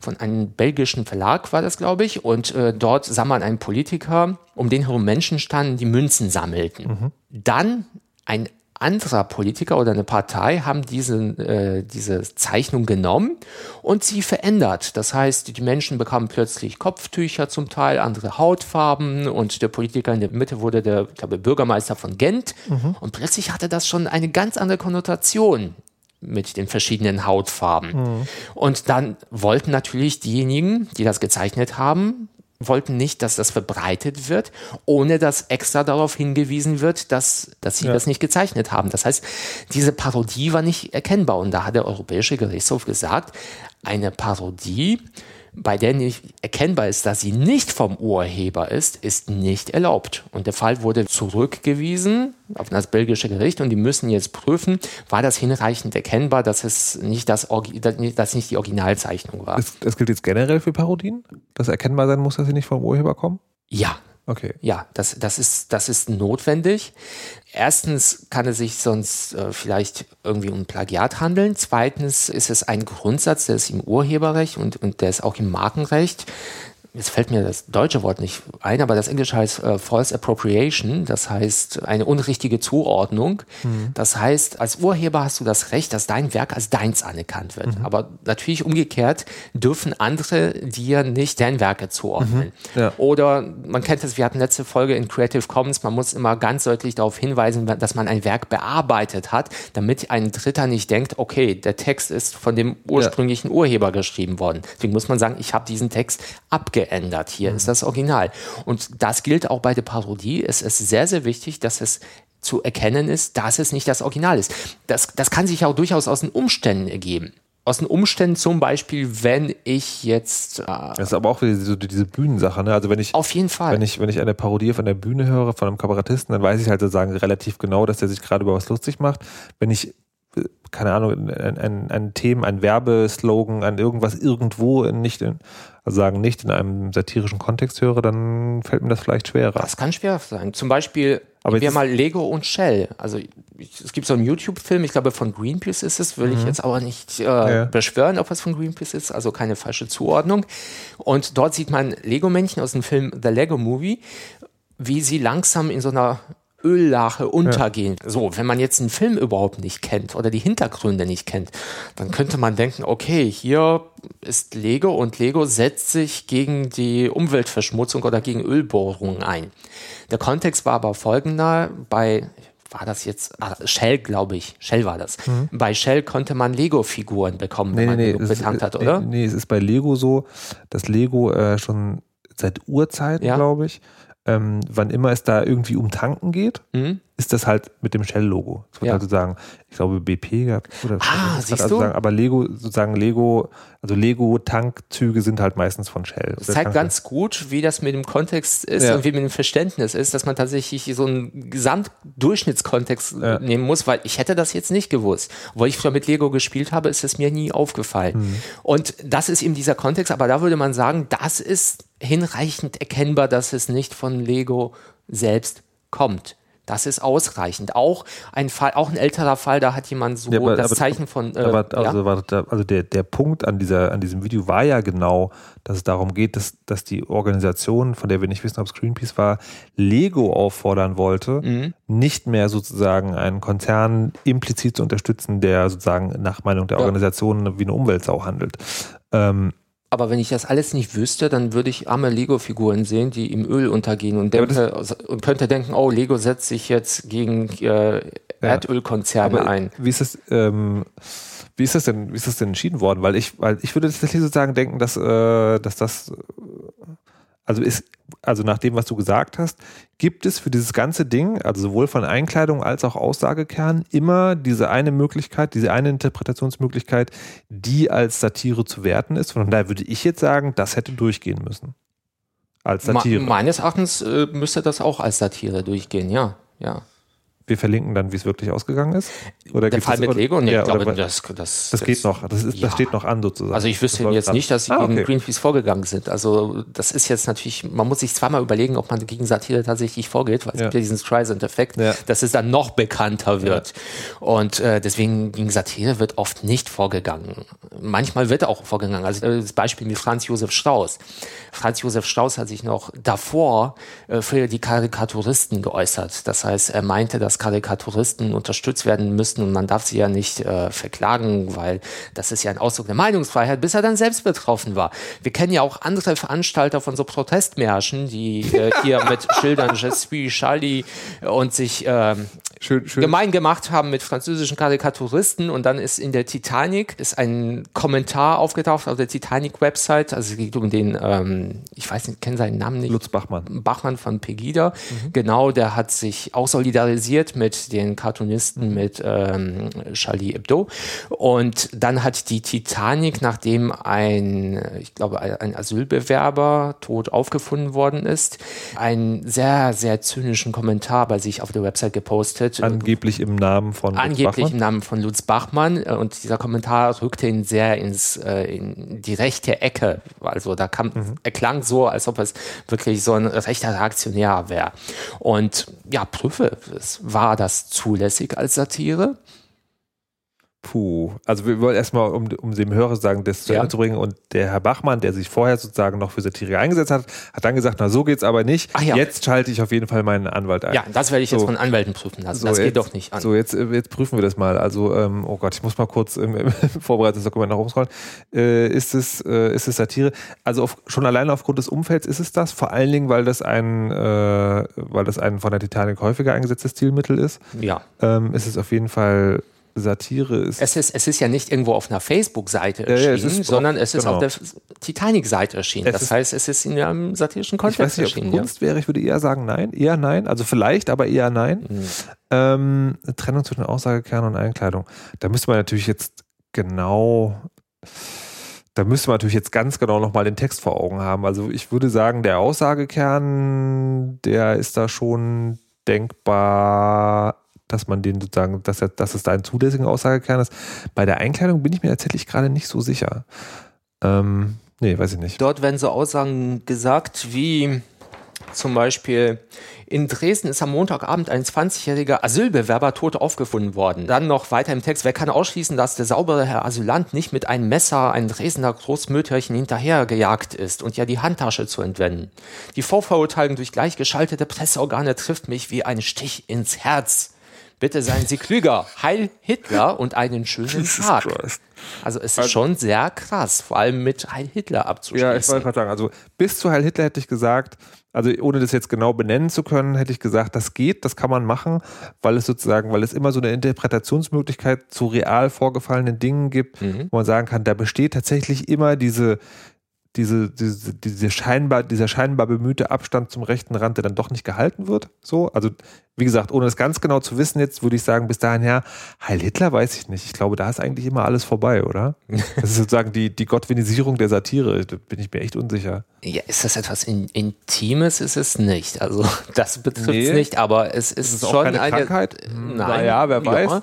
[SPEAKER 3] von einem belgischen Verlag war das, glaube ich, und äh, dort sah man einen Politiker, um den herum Menschen standen, die Münzen sammelten. Mhm. Dann ein anderer Politiker oder eine Partei haben diese, äh, diese Zeichnung genommen und sie verändert. Das heißt, die Menschen bekamen plötzlich Kopftücher zum Teil, andere Hautfarben und der Politiker in der Mitte wurde der, glaube, Bürgermeister von Gent mhm. und plötzlich hatte das schon eine ganz andere Konnotation mit den verschiedenen Hautfarben. Mhm. Und dann wollten natürlich diejenigen, die das gezeichnet haben, wollten nicht, dass das verbreitet wird, ohne dass extra darauf hingewiesen wird, dass, dass sie ja. das nicht gezeichnet haben. Das heißt, diese Parodie war nicht erkennbar. Und da hat der Europäische Gerichtshof gesagt, eine Parodie bei der nicht erkennbar ist, dass sie nicht vom Urheber ist, ist nicht erlaubt. Und der Fall wurde zurückgewiesen auf das belgische Gericht und die müssen jetzt prüfen, war das hinreichend erkennbar, dass es nicht das, dass nicht die Originalzeichnung war.
[SPEAKER 2] Das, das gilt jetzt generell für Parodien, dass erkennbar sein muss, dass sie nicht vom Urheber kommen?
[SPEAKER 3] Ja,
[SPEAKER 2] Okay.
[SPEAKER 3] Ja, das, das, ist, das ist notwendig. Erstens kann es sich sonst äh, vielleicht irgendwie um Plagiat handeln. Zweitens ist es ein Grundsatz, der ist im Urheberrecht und, und der ist auch im Markenrecht, jetzt fällt mir das deutsche Wort nicht ein, aber das englische heißt äh, False Appropriation, das heißt eine unrichtige Zuordnung. Mhm. Das heißt, als Urheber hast du das Recht, dass dein Werk als deins anerkannt wird. Mhm. Aber natürlich umgekehrt dürfen andere dir nicht dein Werke zuordnen. Mhm. Ja. Oder man kennt es, wir hatten letzte Folge in Creative Commons, man muss immer ganz deutlich darauf hinweisen, dass man ein Werk bearbeitet hat, damit ein Dritter nicht denkt, okay, der Text ist von dem ursprünglichen ja. Urheber geschrieben worden. Deswegen muss man sagen, ich habe diesen Text abgegeben geändert. Hier mhm. ist das Original. Und das gilt auch bei der Parodie. Es ist sehr, sehr wichtig, dass es zu erkennen ist, dass es nicht das Original ist. Das, das kann sich auch durchaus aus den Umständen ergeben aus den Umständen zum Beispiel, wenn ich jetzt. Äh,
[SPEAKER 2] das ist aber auch wieder so diese Bühnensache, ne? Also wenn ich
[SPEAKER 3] auf jeden Fall,
[SPEAKER 2] wenn ich wenn ich eine Parodie von der Bühne höre von einem Kabarettisten, dann weiß ich halt sozusagen relativ genau, dass der sich gerade über was lustig macht. Wenn ich keine Ahnung, ein, ein, ein Thema, ein Werbeslogan, an irgendwas irgendwo, nicht in, also sagen, nicht in einem satirischen Kontext höre, dann fällt mir das vielleicht schwerer.
[SPEAKER 3] Das kann schwer sein. Zum Beispiel, aber wir mal Lego und Shell. Also es gibt so einen YouTube-Film, ich glaube von Greenpeace ist es, will mhm. ich jetzt aber nicht äh, ja. beschwören, ob es von Greenpeace ist, also keine falsche Zuordnung. Und dort sieht man Lego-Männchen aus dem Film The Lego Movie, wie sie langsam in so einer Öllache untergehen. Ja. So, wenn man jetzt einen Film überhaupt nicht kennt oder die Hintergründe nicht kennt, dann könnte man denken, okay, hier ist Lego und Lego setzt sich gegen die Umweltverschmutzung oder gegen Ölbohrungen ein. Der Kontext war aber folgender, bei war das jetzt, ah, Shell, glaube ich, Shell war das. Mhm. Bei Shell konnte man Lego-Figuren bekommen,
[SPEAKER 2] wenn
[SPEAKER 3] nee, man
[SPEAKER 2] nee, Lego betankt hat, oder? Nee, es ist bei Lego so, dass Lego äh, schon seit Urzeiten, ja? glaube ich, ähm, wann immer es da irgendwie um Tanken geht, mhm. ist das halt mit dem Shell-Logo. Das wird ja. also sagen, ich glaube BP gab oder
[SPEAKER 3] ah, siehst
[SPEAKER 2] also
[SPEAKER 3] du?
[SPEAKER 2] Sagen, aber Lego, sozusagen Lego, also Lego-Tankzüge sind halt meistens von Shell.
[SPEAKER 3] Das zeigt ganz gut, wie das mit dem Kontext ist ja. und wie mit dem Verständnis ist, dass man tatsächlich so einen Gesamtdurchschnittskontext ja. nehmen muss, weil ich hätte das jetzt nicht gewusst. Wo ich früher mit Lego gespielt habe, ist es mir nie aufgefallen. Mhm. Und das ist eben dieser Kontext, aber da würde man sagen, das ist hinreichend erkennbar, dass es nicht von Lego selbst kommt. Das ist ausreichend. Auch ein Fall, auch ein älterer Fall, da hat jemand so ja, aber, das aber, Zeichen von.
[SPEAKER 2] Äh, aber, also, ja? also der, der Punkt an, dieser, an diesem Video war ja genau, dass es darum geht, dass, dass die Organisation, von der wir nicht wissen, ob es Greenpeace war, Lego auffordern wollte, mhm. nicht mehr sozusagen einen Konzern implizit zu unterstützen, der sozusagen nach Meinung der Organisation wie eine Umweltsau handelt. Ähm,
[SPEAKER 3] aber wenn ich das alles nicht wüsste, dann würde ich arme Lego-Figuren sehen, die im Öl untergehen und, denke, und könnte denken, oh, Lego setzt sich jetzt gegen äh, Erdölkonzerne ja, ein.
[SPEAKER 2] Wie ist das, ähm, wie ist das denn, wie ist das denn entschieden worden? Weil ich, weil ich würde tatsächlich sozusagen denken, dass, äh, dass das also ist, also nach dem, was du gesagt hast, gibt es für dieses ganze Ding, also sowohl von Einkleidung als auch Aussagekern, immer diese eine Möglichkeit, diese eine Interpretationsmöglichkeit, die als Satire zu werten ist. Von daher würde ich jetzt sagen, das hätte durchgehen müssen. Als Satire.
[SPEAKER 3] meines Erachtens äh, müsste das auch als Satire durchgehen, ja. Ja
[SPEAKER 2] wir verlinken dann, wie es wirklich ausgegangen ist?
[SPEAKER 3] Oder der Fall
[SPEAKER 2] das,
[SPEAKER 3] mit Lego? Nee,
[SPEAKER 2] ja, ich glaube, das, das, das, geht noch. Das, ist, ja. das steht noch an sozusagen.
[SPEAKER 3] Also ich wüsste jetzt nicht, dass sie ah, gegen Greenpeace vorgegangen sind. Also das ist jetzt natürlich, man muss sich zweimal überlegen, ob man gegen Satire tatsächlich vorgeht, weil es ja. gibt ja diesen Streisand-Effekt, ja. dass es dann noch bekannter wird. Und äh, deswegen gegen Satire wird oft nicht vorgegangen. Manchmal wird auch vorgegangen. Also äh, das Beispiel wie Franz Josef Strauß. Franz Josef Strauß hat sich noch davor äh, für die Karikaturisten geäußert. Das heißt, er meinte, dass Karikaturisten unterstützt werden müssten und man darf sie ja nicht äh, verklagen, weil das ist ja ein Ausdruck der Meinungsfreiheit, bis er dann selbst betroffen war. Wir kennen ja auch andere Veranstalter von so Protestmärschen, die äh, hier mit Schildern Je suis Charlie und sich äh, schön, schön. gemein gemacht haben mit französischen Karikaturisten und dann ist in der Titanic ist ein Kommentar aufgetaucht auf der Titanic-Website, also es geht um den, ähm, ich weiß nicht, kenne seinen Namen nicht.
[SPEAKER 2] Lutz Bachmann.
[SPEAKER 3] Bachmann von Pegida, mhm. genau, der hat sich auch solidarisiert mit den Cartoonisten, mit ähm, Charlie Hebdo und dann hat die Titanic, nachdem ein, ich glaube, ein Asylbewerber tot aufgefunden worden ist, einen sehr, sehr zynischen Kommentar bei sich auf der Website gepostet, gepostet.
[SPEAKER 2] Angeblich im Namen von
[SPEAKER 3] Lutz Angeblich Bachmann. im Namen von Lutz Bachmann. Und dieser Kommentar rückte ihn sehr ins, äh, in die rechte Ecke. Also da kam, mhm. er klang so, als ob es wirklich so ein rechter Reaktionär wäre. Und ja, prüfe, war das zulässig als Satire?
[SPEAKER 2] Puh, also wir wollen erstmal, um, um dem Hörer sagen, das zu ja. Ende zu bringen. Und der Herr Bachmann, der sich vorher sozusagen noch für Satire eingesetzt hat, hat dann gesagt, na so geht's aber nicht. Ja. Jetzt schalte ich auf jeden Fall meinen Anwalt ein.
[SPEAKER 3] Ja, das werde ich so. jetzt von Anwälten prüfen lassen. So, das
[SPEAKER 2] jetzt,
[SPEAKER 3] geht doch nicht an.
[SPEAKER 2] So, jetzt, jetzt prüfen wir das mal. Also, ähm, oh Gott, ich muss mal kurz im, im Vorbereitungsdokument nach oben scrollen. Äh, ist, es, äh, ist es Satire? Also auf, schon alleine aufgrund des Umfelds ist es das. Vor allen Dingen, weil das ein, äh, weil das ein von der Titanic häufiger eingesetztes Stilmittel ist.
[SPEAKER 3] Ja.
[SPEAKER 2] Ähm, ist es auf jeden Fall Satire ist.
[SPEAKER 3] Es ist, es ist ja nicht irgendwo auf einer Facebook-Seite erschienen, ja, ja, sondern es ist genau. auf der Titanic-Seite erschienen. Es das heißt, es ist in einem satirischen Kontext ich weiß nicht, erschienen.
[SPEAKER 2] Ob Kunst ja. wäre, ich würde eher sagen nein, eher nein. Also vielleicht, aber eher nein. Mhm. Ähm, Trennung zwischen Aussagekern und Einkleidung. Da müsste man natürlich jetzt genau. Da müsste man natürlich jetzt ganz genau nochmal den Text vor Augen haben. Also ich würde sagen, der Aussagekern, der ist da schon denkbar dass man den sozusagen, dass, er, dass es da ein zulässiger Aussagekern ist. Bei der Einkleidung bin ich mir tatsächlich gerade nicht so sicher. Ähm, nee, weiß ich nicht.
[SPEAKER 3] Dort werden so Aussagen gesagt wie zum Beispiel, in Dresden ist am Montagabend ein 20-jähriger Asylbewerber tot aufgefunden worden. Dann noch weiter im Text, wer kann ausschließen, dass der saubere Herr Asylant nicht mit einem Messer ein Dresdner Großmütterchen hinterhergejagt ist und ja die Handtasche zu entwenden. Die Vorverurteilung durch gleichgeschaltete Presseorgane trifft mich wie ein Stich ins Herz. Bitte seien Sie klüger. Heil Hitler und einen schönen Tag. Also es ist also, schon sehr krass, vor allem mit Heil Hitler abzuschließen.
[SPEAKER 2] Ja, ich wollte gerade sagen, also bis zu Heil Hitler hätte ich gesagt, also ohne das jetzt genau benennen zu können, hätte ich gesagt, das geht, das kann man machen, weil es sozusagen, weil es immer so eine Interpretationsmöglichkeit zu real vorgefallenen Dingen gibt, mhm. wo man sagen kann, da besteht tatsächlich immer diese diese, diese, diese scheinbar, dieser scheinbar bemühte Abstand zum rechten Rand, der dann doch nicht gehalten wird. So, also wie gesagt, ohne das ganz genau zu wissen, jetzt würde ich sagen, bis dahin her, Heil Hitler weiß ich nicht. Ich glaube, da ist eigentlich immer alles vorbei, oder? Das ist sozusagen die, die Gottvenisierung der Satire, da bin ich mir echt unsicher.
[SPEAKER 3] Ja, ist das etwas in, Intimes? Ist es nicht. Also das betrifft es nee. nicht, aber es ist, ist es schon
[SPEAKER 2] eine Krankheit.
[SPEAKER 3] Nein, naja, wer weiß. Ja,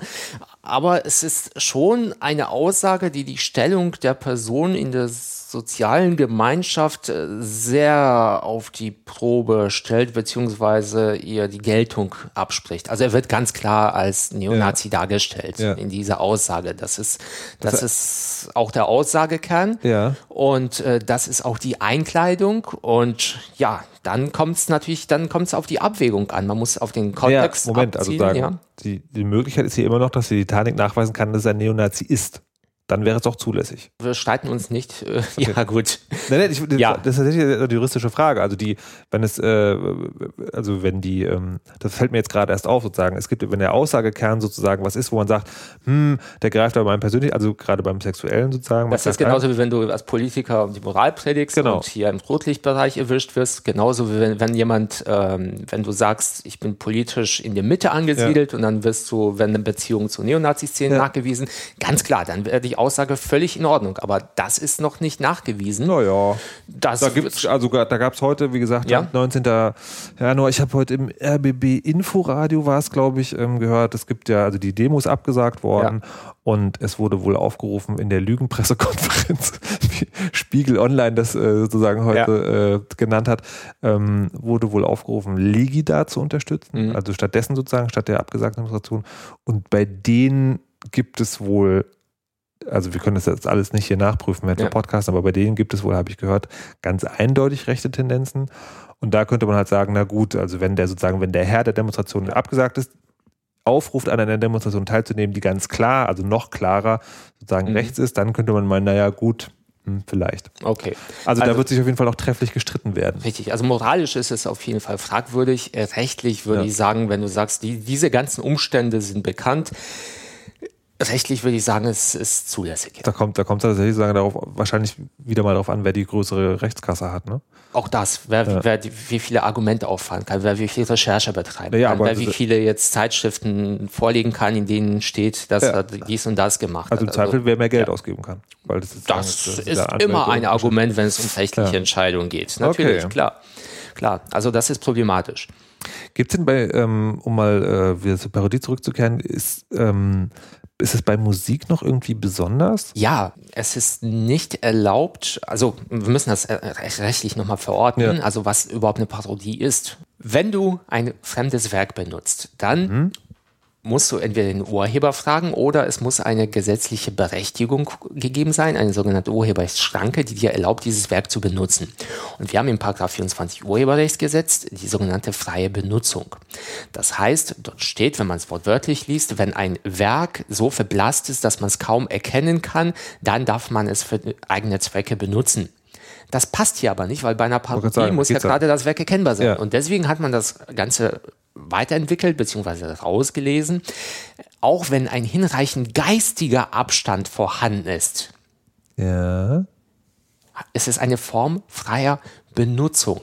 [SPEAKER 3] aber es ist schon eine Aussage, die die Stellung der Person in der sozialen Gemeinschaft äh, sehr auf die Probe stellt, beziehungsweise ihr die Geltung abspricht. Also er wird ganz klar als Neonazi ja. dargestellt ja. in dieser Aussage. Das ist, das, das ist auch der Aussagekern.
[SPEAKER 2] Ja.
[SPEAKER 3] Und äh, das ist auch die Einkleidung. Und ja, dann kommt es natürlich, dann kommt es auf die Abwägung an. Man muss auf den Kontext.
[SPEAKER 2] Ja, Moment, also abziehen, also sagen, ja. die, die Möglichkeit ist hier immer noch, dass die Titanic nachweisen kann, dass er Neonazi ist dann wäre es auch zulässig.
[SPEAKER 3] Wir streiten uns nicht. Äh, okay. Ja, gut.
[SPEAKER 2] Nein, nein, ich, ja. Das ist tatsächlich eine juristische Frage. Also die, wenn es, äh, also wenn die, ähm, das fällt mir jetzt gerade erst auf sozusagen. Es gibt, wenn der Ausagekern sozusagen was ist, wo man sagt, hm, der greift aber meinem persönlich, also gerade beim Sexuellen sozusagen.
[SPEAKER 3] Das ist genauso wie wenn du als Politiker die Moral predigst
[SPEAKER 2] genau.
[SPEAKER 3] und hier im Rotlichtbereich erwischt wirst. Genauso wie wenn, wenn jemand, ähm, wenn du sagst, ich bin politisch in der Mitte angesiedelt ja. und dann wirst du, wenn eine Beziehung zu Neonazi-Szenen ja. nachgewiesen, ganz klar, dann werde ich Aussage völlig in Ordnung. Aber das ist noch nicht nachgewiesen.
[SPEAKER 2] Naja. Das da gibt's, also da gab es heute, wie gesagt, ja? 19. Januar, ich habe heute im RBB Inforadio war es, glaube ich, ähm, gehört. Es gibt ja, also die Demo ist abgesagt worden ja. und es wurde wohl aufgerufen in der Lügenpressekonferenz, wie Spiegel Online das äh, sozusagen heute ja. äh, genannt hat, ähm, wurde wohl aufgerufen, Legida zu unterstützen. Mhm. Also stattdessen sozusagen, statt der abgesagten Demonstration. Und bei denen gibt es wohl also wir können das jetzt alles nicht hier nachprüfen während ja. der Podcast, aber bei denen gibt es wohl, habe ich gehört, ganz eindeutig rechte Tendenzen. Und da könnte man halt sagen, na gut, also wenn der sozusagen, wenn der Herr der Demonstration abgesagt ist, aufruft, an einer Demonstration teilzunehmen, die ganz klar, also noch klarer sozusagen mhm. rechts ist, dann könnte man meinen, naja, gut, hm, vielleicht.
[SPEAKER 3] Okay.
[SPEAKER 2] Also, also, da wird sich auf jeden Fall auch trefflich gestritten werden.
[SPEAKER 3] Richtig. Also moralisch ist es auf jeden Fall fragwürdig. Rechtlich würde ja. ich sagen, wenn du sagst, die, diese ganzen Umstände sind bekannt, Rechtlich würde ich sagen, es ist zulässig.
[SPEAKER 2] Da kommt, da kommt tatsächlich sagen, darauf, wahrscheinlich wieder mal darauf an, wer die größere Rechtskasse hat, ne?
[SPEAKER 3] Auch das, wer, ja. wer wie viele Argumente auffahren kann, wer wie viel Recherche betreiben
[SPEAKER 2] ja,
[SPEAKER 3] kann, wer wie viele jetzt Zeitschriften vorlegen kann, in denen steht, dass er dies und das gemacht
[SPEAKER 2] also
[SPEAKER 3] hat.
[SPEAKER 2] Also im Zweifel, wer mehr Geld ausgeben kann.
[SPEAKER 3] Weil das ist, das sagen, das ist immer ein Argument, wenn es um rechtliche Entscheidungen geht. Natürlich, okay. klar. Klar, also das ist problematisch.
[SPEAKER 2] Gibt es denn bei, ähm, um mal äh, wieder zur Parodie zurückzukehren, ist ähm, ist es bei Musik noch irgendwie besonders?
[SPEAKER 3] Ja, es ist nicht erlaubt, also wir müssen das äh, rechtlich nochmal verordnen, ja. also was überhaupt eine Parodie ist. Wenn du ein fremdes Werk benutzt, dann mhm musst du entweder den Urheber fragen oder es muss eine gesetzliche Berechtigung gegeben sein, eine sogenannte Urheberrechtsschranke, die dir erlaubt, dieses Werk zu benutzen. Und wir haben im Paragraph 24 Urheberrechtsgesetz die sogenannte freie Benutzung. Das heißt, dort steht, wenn man es wortwörtlich liest, wenn ein Werk so verblasst ist, dass man es kaum erkennen kann, dann darf man es für eigene Zwecke benutzen. Das passt hier aber nicht, weil bei einer Parodie muss ja gerade das Werk erkennbar sein. Ja. Und deswegen hat man das Ganze weiterentwickelt bzw. rausgelesen, auch wenn ein hinreichend geistiger Abstand vorhanden ist.
[SPEAKER 2] Ja.
[SPEAKER 3] Es ist eine Form freier Benutzung.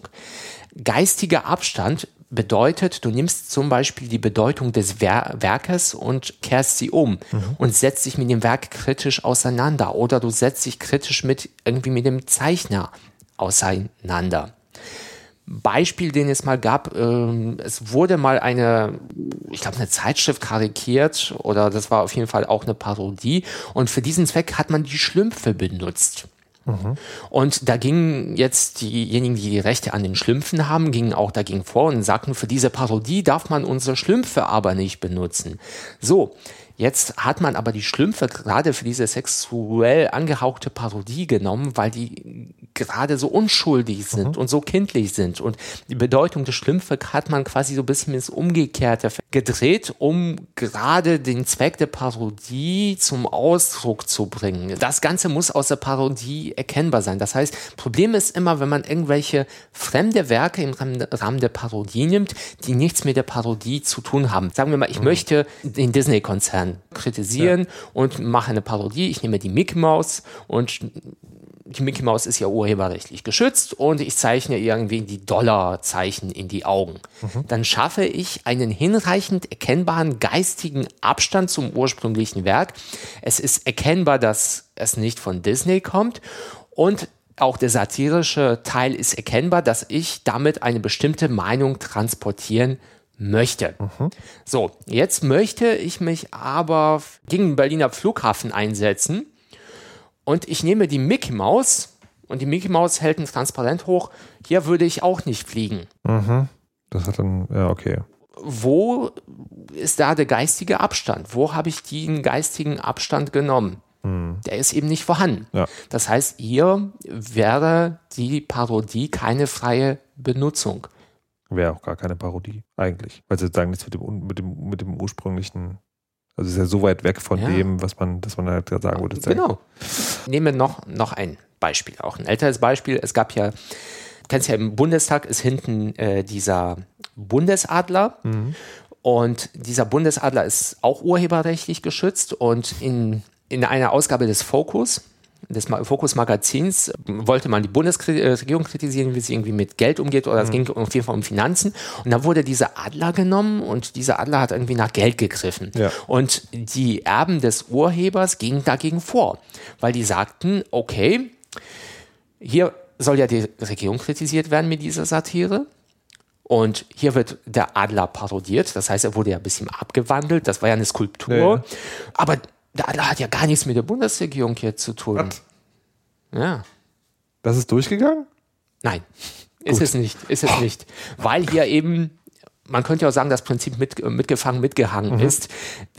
[SPEAKER 3] Geistiger Abstand bedeutet, du nimmst zum Beispiel die Bedeutung des Wer Werkes und kehrst sie um mhm. und setzt dich mit dem Werk kritisch auseinander oder du setzt dich kritisch mit irgendwie mit dem Zeichner auseinander. Beispiel, den es mal gab, ähm, es wurde mal eine, ich glaube, eine Zeitschrift karikiert oder das war auf jeden Fall auch eine Parodie und für diesen Zweck hat man die Schlümpfe benutzt. Mhm. Und da gingen jetzt diejenigen, die die Rechte an den Schlümpfen haben, gingen auch dagegen vor und sagten, für diese Parodie darf man unsere Schlümpfe aber nicht benutzen. So, Jetzt hat man aber die Schlümpfe gerade für diese sexuell angehauchte Parodie genommen, weil die gerade so unschuldig sind mhm. und so kindlich sind. Und die Bedeutung des Schlümpfe hat man quasi so ein bisschen ins Umgekehrte gedreht, um gerade den Zweck der Parodie zum Ausdruck zu bringen. Das Ganze muss aus der Parodie erkennbar sein. Das heißt, Problem ist immer, wenn man irgendwelche fremde Werke im Rahmen der Parodie nimmt, die nichts mit der Parodie zu tun haben. Sagen wir mal, ich mhm. möchte den Disney-Konzern Konzern kritisieren ja. und mache eine Parodie. Ich nehme die Mickey Mouse und die Mickey Mouse ist ja urheberrechtlich geschützt und ich zeichne irgendwie die Dollarzeichen in die Augen. Mhm. Dann schaffe ich einen hinreichend erkennbaren geistigen Abstand zum ursprünglichen Werk. Es ist erkennbar, dass es nicht von Disney kommt und auch der satirische Teil ist erkennbar, dass ich damit eine bestimmte Meinung transportieren möchte. Mhm. So, jetzt möchte ich mich aber gegen den Berliner Flughafen einsetzen und ich nehme die Mickey Maus und die Mickey Maus hält ein Transparent hoch. Hier würde ich auch nicht fliegen.
[SPEAKER 2] Mhm. Das hat dann, ja, okay.
[SPEAKER 3] Wo ist da der geistige Abstand? Wo habe ich den geistigen Abstand genommen? Mhm. Der ist eben nicht vorhanden.
[SPEAKER 2] Ja.
[SPEAKER 3] Das heißt, hier wäre die Parodie keine freie Benutzung.
[SPEAKER 2] Wäre auch gar keine Parodie, eigentlich. Weil sie sagen, nichts mit dem, mit dem, mit dem ursprünglichen, also ist ja so weit weg von ja. dem, was man, dass man halt sagen würde.
[SPEAKER 3] Genau. Nehmen wir noch, noch ein Beispiel, auch ein älteres Beispiel. Es gab ja, du kennst ja im Bundestag ist hinten äh, dieser Bundesadler. Mhm. Und dieser Bundesadler ist auch urheberrechtlich geschützt und in, in einer Ausgabe des Focus des Fokus Magazins wollte man die Bundesregierung kritisieren, wie sie irgendwie mit Geld umgeht oder es mhm. ging auf jeden Fall um Finanzen. Und da wurde dieser Adler genommen und dieser Adler hat irgendwie nach Geld gegriffen.
[SPEAKER 2] Ja.
[SPEAKER 3] Und die Erben des Urhebers gingen dagegen vor, weil die sagten, okay, hier soll ja die Regierung kritisiert werden mit dieser Satire. Und hier wird der Adler parodiert, das heißt, er wurde ja ein bisschen abgewandelt, das war ja eine Skulptur. Ja. Aber da hat ja gar nichts mit der Bundesregierung jetzt zu tun. Was? Ja.
[SPEAKER 2] Das ist durchgegangen?
[SPEAKER 3] Nein, ist es nicht. Ist es nicht. Weil hier eben, man könnte ja auch sagen, das Prinzip mit, mitgefangen, mitgehangen mhm. ist.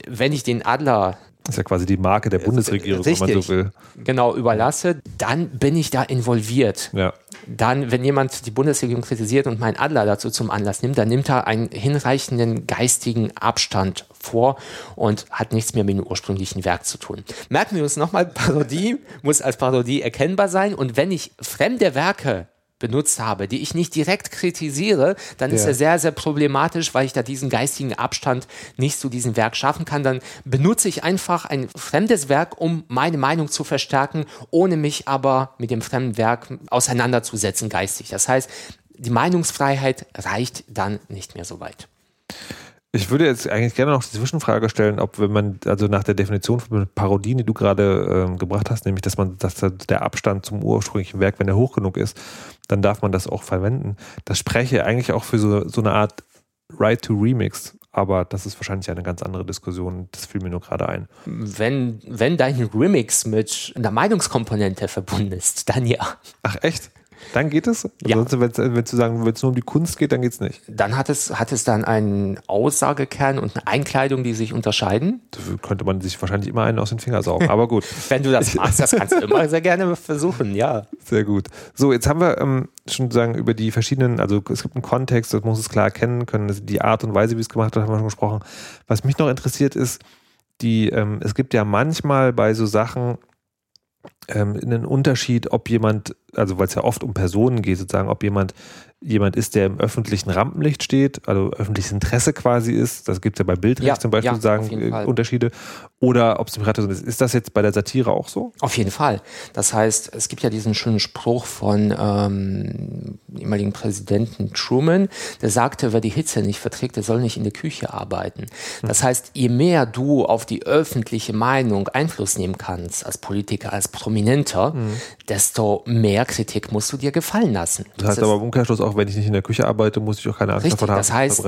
[SPEAKER 3] Wenn ich den Adler
[SPEAKER 2] das ist ja quasi die Marke der Bundesregierung, Richtig, wenn man so will.
[SPEAKER 3] Genau, überlasse, dann bin ich da involviert.
[SPEAKER 2] Ja.
[SPEAKER 3] Dann, wenn jemand die Bundesregierung kritisiert und meinen Adler dazu zum Anlass nimmt, dann nimmt er einen hinreichenden geistigen Abstand vor und hat nichts mehr mit dem ursprünglichen Werk zu tun. Merken wir uns nochmal, Parodie muss als Parodie erkennbar sein und wenn ich fremde Werke benutzt habe, die ich nicht direkt kritisiere, dann ja. ist er sehr, sehr problematisch, weil ich da diesen geistigen Abstand nicht zu diesem Werk schaffen kann. Dann benutze ich einfach ein fremdes Werk, um meine Meinung zu verstärken, ohne mich aber mit dem fremden Werk auseinanderzusetzen geistig. Das heißt, die Meinungsfreiheit reicht dann nicht mehr so weit.
[SPEAKER 2] Ich würde jetzt eigentlich gerne noch die Zwischenfrage stellen, ob wenn man, also nach der Definition von Parodien, die du gerade ähm, gebracht hast, nämlich, dass man, dass der Abstand zum ursprünglichen Werk, wenn er hoch genug ist, dann darf man das auch verwenden. Das spreche eigentlich auch für so, so eine Art Right to Remix. Aber das ist wahrscheinlich eine ganz andere Diskussion. Das fiel mir nur gerade ein.
[SPEAKER 3] Wenn, wenn dein Remix mit einer Meinungskomponente verbunden ist, dann ja.
[SPEAKER 2] Ach echt? Dann geht es?
[SPEAKER 3] Ja.
[SPEAKER 2] Ansonsten, wenn, du sagen, wenn es nur um die Kunst geht, dann geht es nicht.
[SPEAKER 3] Dann hat es, hat es dann einen Aussagekern und eine Einkleidung, die sich unterscheiden.
[SPEAKER 2] Da könnte man sich wahrscheinlich immer einen aus den Fingern saugen, aber gut.
[SPEAKER 3] wenn du das machst, das kannst du immer sehr gerne versuchen, ja.
[SPEAKER 2] Sehr gut. So, jetzt haben wir ähm, schon sagen über die verschiedenen, also es gibt einen Kontext, das muss es klar erkennen können, die Art und Weise, wie es gemacht wird, haben wir schon gesprochen. Was mich noch interessiert ist, die, ähm, es gibt ja manchmal bei so Sachen, ähm, einen Unterschied, ob jemand, also weil es ja oft um Personen geht, sozusagen, ob jemand jemand ist, der im öffentlichen Rampenlicht steht, also öffentliches Interesse quasi ist, das gibt es ja bei Bildrecht ja, zum Beispiel ja, sagen äh, Unterschiede, oder ob es im Privatperson ist. Ist das jetzt bei der Satire auch so?
[SPEAKER 3] Auf jeden Fall. Das heißt, es gibt ja diesen schönen Spruch von ähm, ehemaligen Präsidenten Truman, der sagte, wer die Hitze nicht verträgt, der soll nicht in der Küche arbeiten. Das heißt, je mehr du auf die öffentliche Meinung Einfluss nehmen kannst, als Politiker, als Prominenter, mhm. desto mehr Kritik musst du dir gefallen lassen.
[SPEAKER 2] Das, das heißt aber im Umkehrschluss auch wenn ich nicht in der Küche arbeite, muss ich auch keine Angst
[SPEAKER 3] richtig,
[SPEAKER 2] davon haben.
[SPEAKER 3] Das heißt,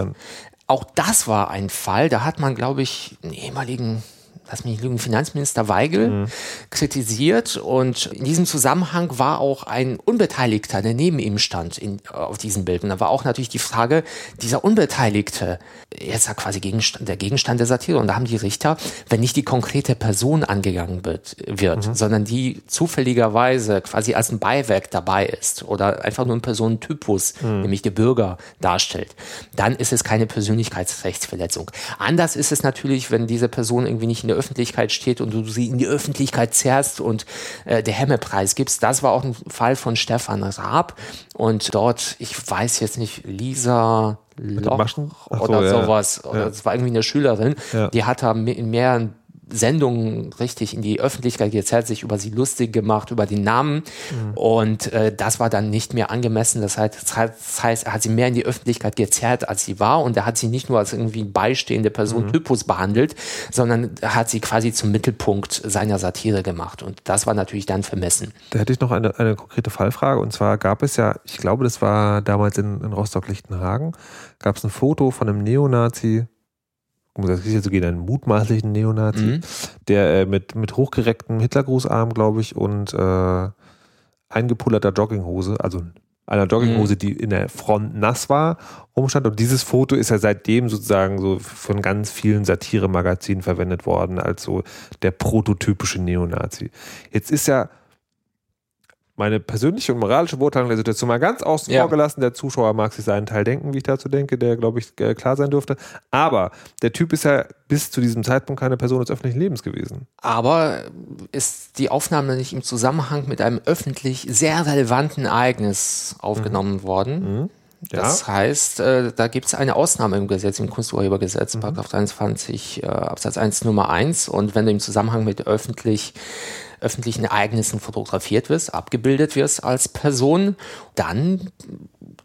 [SPEAKER 3] auch das war ein Fall, da hat man, glaube ich, einen ehemaligen lass mich lügen, Finanzminister Weigel mhm. kritisiert und in diesem Zusammenhang war auch ein Unbeteiligter, der neben ihm stand in, auf diesem Bild. Und da war auch natürlich die Frage, dieser Unbeteiligte, jetzt ja quasi Gegenstand, der Gegenstand der Satire. Und da haben die Richter, wenn nicht die konkrete Person angegangen wird, wird mhm. sondern die zufälligerweise quasi als ein Beiwerk dabei ist oder einfach nur ein Personentypus, mhm. nämlich der Bürger darstellt, dann ist es keine Persönlichkeitsrechtsverletzung. Anders ist es natürlich, wenn diese Person irgendwie nicht in der Öffentlichkeit steht und du sie in die Öffentlichkeit zerrst und äh, der Hemmepreis gibst. Das war auch ein Fall von Stefan Raab. Und dort, ich weiß jetzt nicht, Lisa Loch oder ja. sowas. Ja. Das war irgendwie eine Schülerin, ja. die hat da in mehreren Sendungen richtig in die Öffentlichkeit gezerrt, sich über sie lustig gemacht, über den Namen. Mhm. Und äh, das war dann nicht mehr angemessen. Das heißt, das heißt, er hat sie mehr in die Öffentlichkeit gezerrt, als sie war. Und er hat sie nicht nur als irgendwie beistehende Person mhm. Typus behandelt, sondern er hat sie quasi zum Mittelpunkt seiner Satire gemacht. Und das war natürlich dann vermessen.
[SPEAKER 2] Da hätte ich noch eine, eine konkrete Fallfrage. Und zwar gab es ja, ich glaube, das war damals in, in Rostock-Lichtenhagen, gab es ein Foto von einem Neonazi, um das sicher zu gehen, einen mutmaßlichen Neonazi, mhm. der äh, mit, mit hochgerecktem Hitlergrußarm, glaube ich, und äh, eingepullerter Jogginghose, also einer Jogginghose, mhm. die in der Front nass war, rumstand. Und dieses Foto ist ja seitdem sozusagen so von ganz vielen Satire-Magazinen verwendet worden, als so der prototypische Neonazi. Jetzt ist ja meine persönliche und moralische Beurteilung der Situation mal ganz außen ja. vor gelassen. Der Zuschauer mag sich seinen Teil denken, wie ich dazu denke, der, glaube ich, äh, klar sein dürfte. Aber der Typ ist ja bis zu diesem Zeitpunkt keine Person des öffentlichen Lebens gewesen.
[SPEAKER 3] Aber ist die Aufnahme nicht im Zusammenhang mit einem öffentlich sehr relevanten Ereignis aufgenommen mhm. worden? Mhm. Ja. Das heißt, äh, da gibt es eine Ausnahme im Gesetz, im Kunsturhebergesetz, mhm. 23 äh, Absatz 1 Nummer 1. Und wenn du im Zusammenhang mit öffentlich öffentlichen Ereignissen fotografiert wirst, abgebildet wirst als Person, dann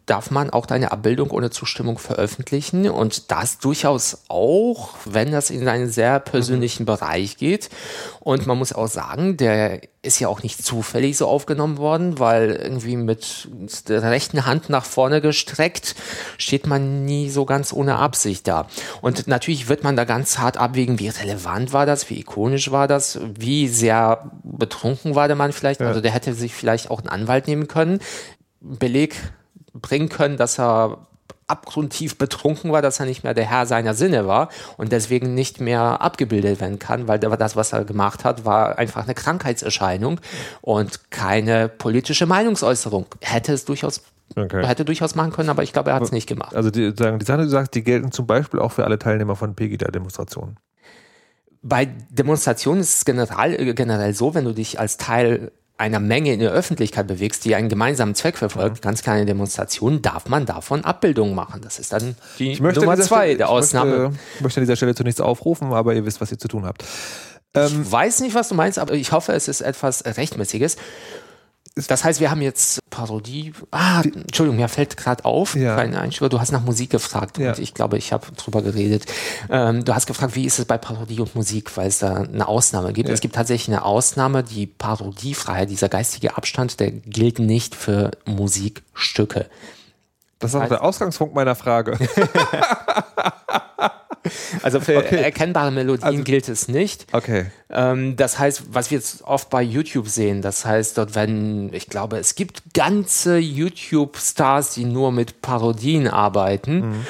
[SPEAKER 3] darf man auch deine Abbildung ohne Zustimmung veröffentlichen und das durchaus auch, wenn das in einen sehr persönlichen Bereich geht. Und man muss auch sagen, der ist ja auch nicht zufällig so aufgenommen worden, weil irgendwie mit der rechten Hand nach vorne gestreckt steht man nie so ganz ohne Absicht da. Und natürlich wird man da ganz hart abwägen, wie relevant war das, wie ikonisch war das, wie sehr betrunken war der Mann vielleicht. Ja. Also der hätte sich vielleicht auch einen Anwalt nehmen können. Beleg bringen können, dass er abgrundtief betrunken war, dass er nicht mehr der Herr seiner Sinne war und deswegen nicht mehr abgebildet werden kann, weil das, was er gemacht hat, war einfach eine Krankheitserscheinung und keine politische Meinungsäußerung. Hätte es durchaus Okay. Hätte durchaus machen können, aber ich glaube, er hat es nicht gemacht.
[SPEAKER 2] Also die, sagen, die Sachen, die du sagst, die gelten zum Beispiel auch für alle Teilnehmer von Pegida-Demonstrationen.
[SPEAKER 3] Bei Demonstrationen ist es generell, generell so, wenn du dich als Teil einer Menge in der Öffentlichkeit bewegst, die einen gemeinsamen Zweck verfolgt, ganz kleine Demonstrationen, darf man davon Abbildungen machen. Das ist dann die Nummer zwei Stelle, der Ausnahme.
[SPEAKER 2] Möchte, ich möchte an dieser Stelle zu nichts aufrufen, aber ihr wisst, was ihr zu tun habt.
[SPEAKER 3] Ich ähm, weiß nicht, was du meinst, aber ich hoffe, es ist etwas Rechtmäßiges. Das heißt, wir haben jetzt Parodie. Ah, Entschuldigung, mir fällt gerade auf, ja. du hast nach Musik gefragt ja. und ich glaube, ich habe drüber geredet. Ähm, du hast gefragt, wie ist es bei Parodie und Musik, weil es da eine Ausnahme gibt. Ja. Es gibt tatsächlich eine Ausnahme, die Parodiefreiheit, dieser geistige Abstand, der gilt nicht für Musikstücke.
[SPEAKER 2] Das ist auch der Ausgangspunkt meiner Frage.
[SPEAKER 3] Also für okay. erkennbare Melodien also, gilt es nicht.
[SPEAKER 2] Okay.
[SPEAKER 3] Ähm, das heißt, was wir jetzt oft bei YouTube sehen, das heißt, dort werden, ich glaube, es gibt ganze YouTube-Stars, die nur mit Parodien arbeiten. Mhm.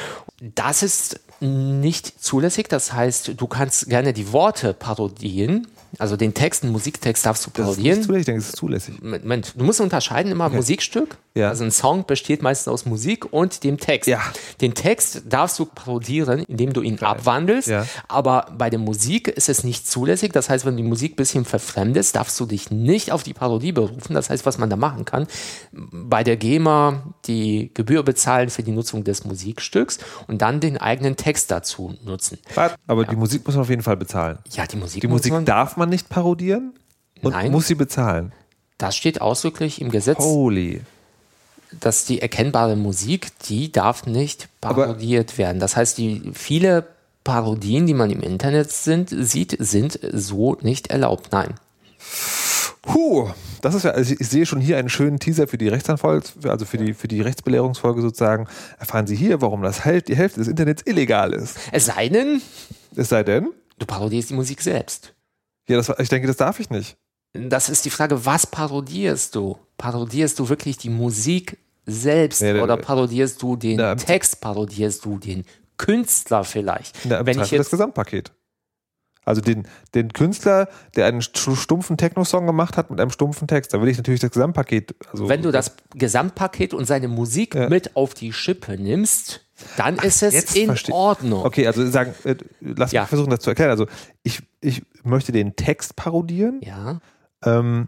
[SPEAKER 3] Das ist nicht zulässig. Das heißt, du kannst gerne die Worte parodieren. Also den Text, den Musiktext darfst du parodieren. Das ist
[SPEAKER 2] zulässig, ich denke, das ist zulässig.
[SPEAKER 3] Moment, du musst unterscheiden immer okay. Musikstück. Ja. Also ein Song besteht meistens aus Musik und dem Text.
[SPEAKER 2] Ja.
[SPEAKER 3] Den Text darfst du parodieren, indem du ihn Geil. abwandelst. Ja. Aber bei der Musik ist es nicht zulässig. Das heißt, wenn du die Musik ein bisschen verfremdest, darfst du dich nicht auf die Parodie berufen. Das heißt, was man da machen kann, bei der GEMA die Gebühr bezahlen für die Nutzung des Musikstücks und dann den eigenen Text dazu nutzen.
[SPEAKER 2] Aber ja. die Musik muss man auf jeden Fall bezahlen.
[SPEAKER 3] Ja, die Musik.
[SPEAKER 2] Die Musik man darf man nicht parodieren und Nein. muss sie bezahlen.
[SPEAKER 3] Das steht ausdrücklich im Gesetz.
[SPEAKER 2] Holy
[SPEAKER 3] dass die erkennbare Musik, die darf nicht parodiert Aber werden. Das heißt, die viele Parodien, die man im Internet sind, sieht, sind so nicht erlaubt. Nein.
[SPEAKER 2] Puh, das ist ja, also ich sehe schon hier einen schönen Teaser für die Rechtsanwalt, also für die, für die Rechtsbelehrungsfolge sozusagen. Erfahren Sie hier, warum das die Hälfte des Internets illegal ist.
[SPEAKER 3] Es sei denn.
[SPEAKER 2] Es sei denn.
[SPEAKER 3] Du parodierst die Musik selbst.
[SPEAKER 2] Ja, das, ich denke, das darf ich nicht.
[SPEAKER 3] Das ist die Frage, was parodierst du? Parodierst du wirklich die Musik selbst nee, oder parodierst du den na, Text, parodierst du den Künstler vielleicht?
[SPEAKER 2] Na, Wenn ich jetzt das Gesamtpaket. Also den, den Künstler, der einen stumpfen Techno-Song gemacht hat mit einem stumpfen Text, da will ich natürlich das Gesamtpaket.
[SPEAKER 3] Also Wenn du das Gesamtpaket und seine Musik ja. mit auf die Schippe nimmst, dann Ach, ist es in verstehe. Ordnung.
[SPEAKER 2] Okay, also sagen, äh, lass ja. mich versuchen, das zu erklären. Also ich, ich möchte den Text parodieren.
[SPEAKER 3] Ja.
[SPEAKER 2] Ähm,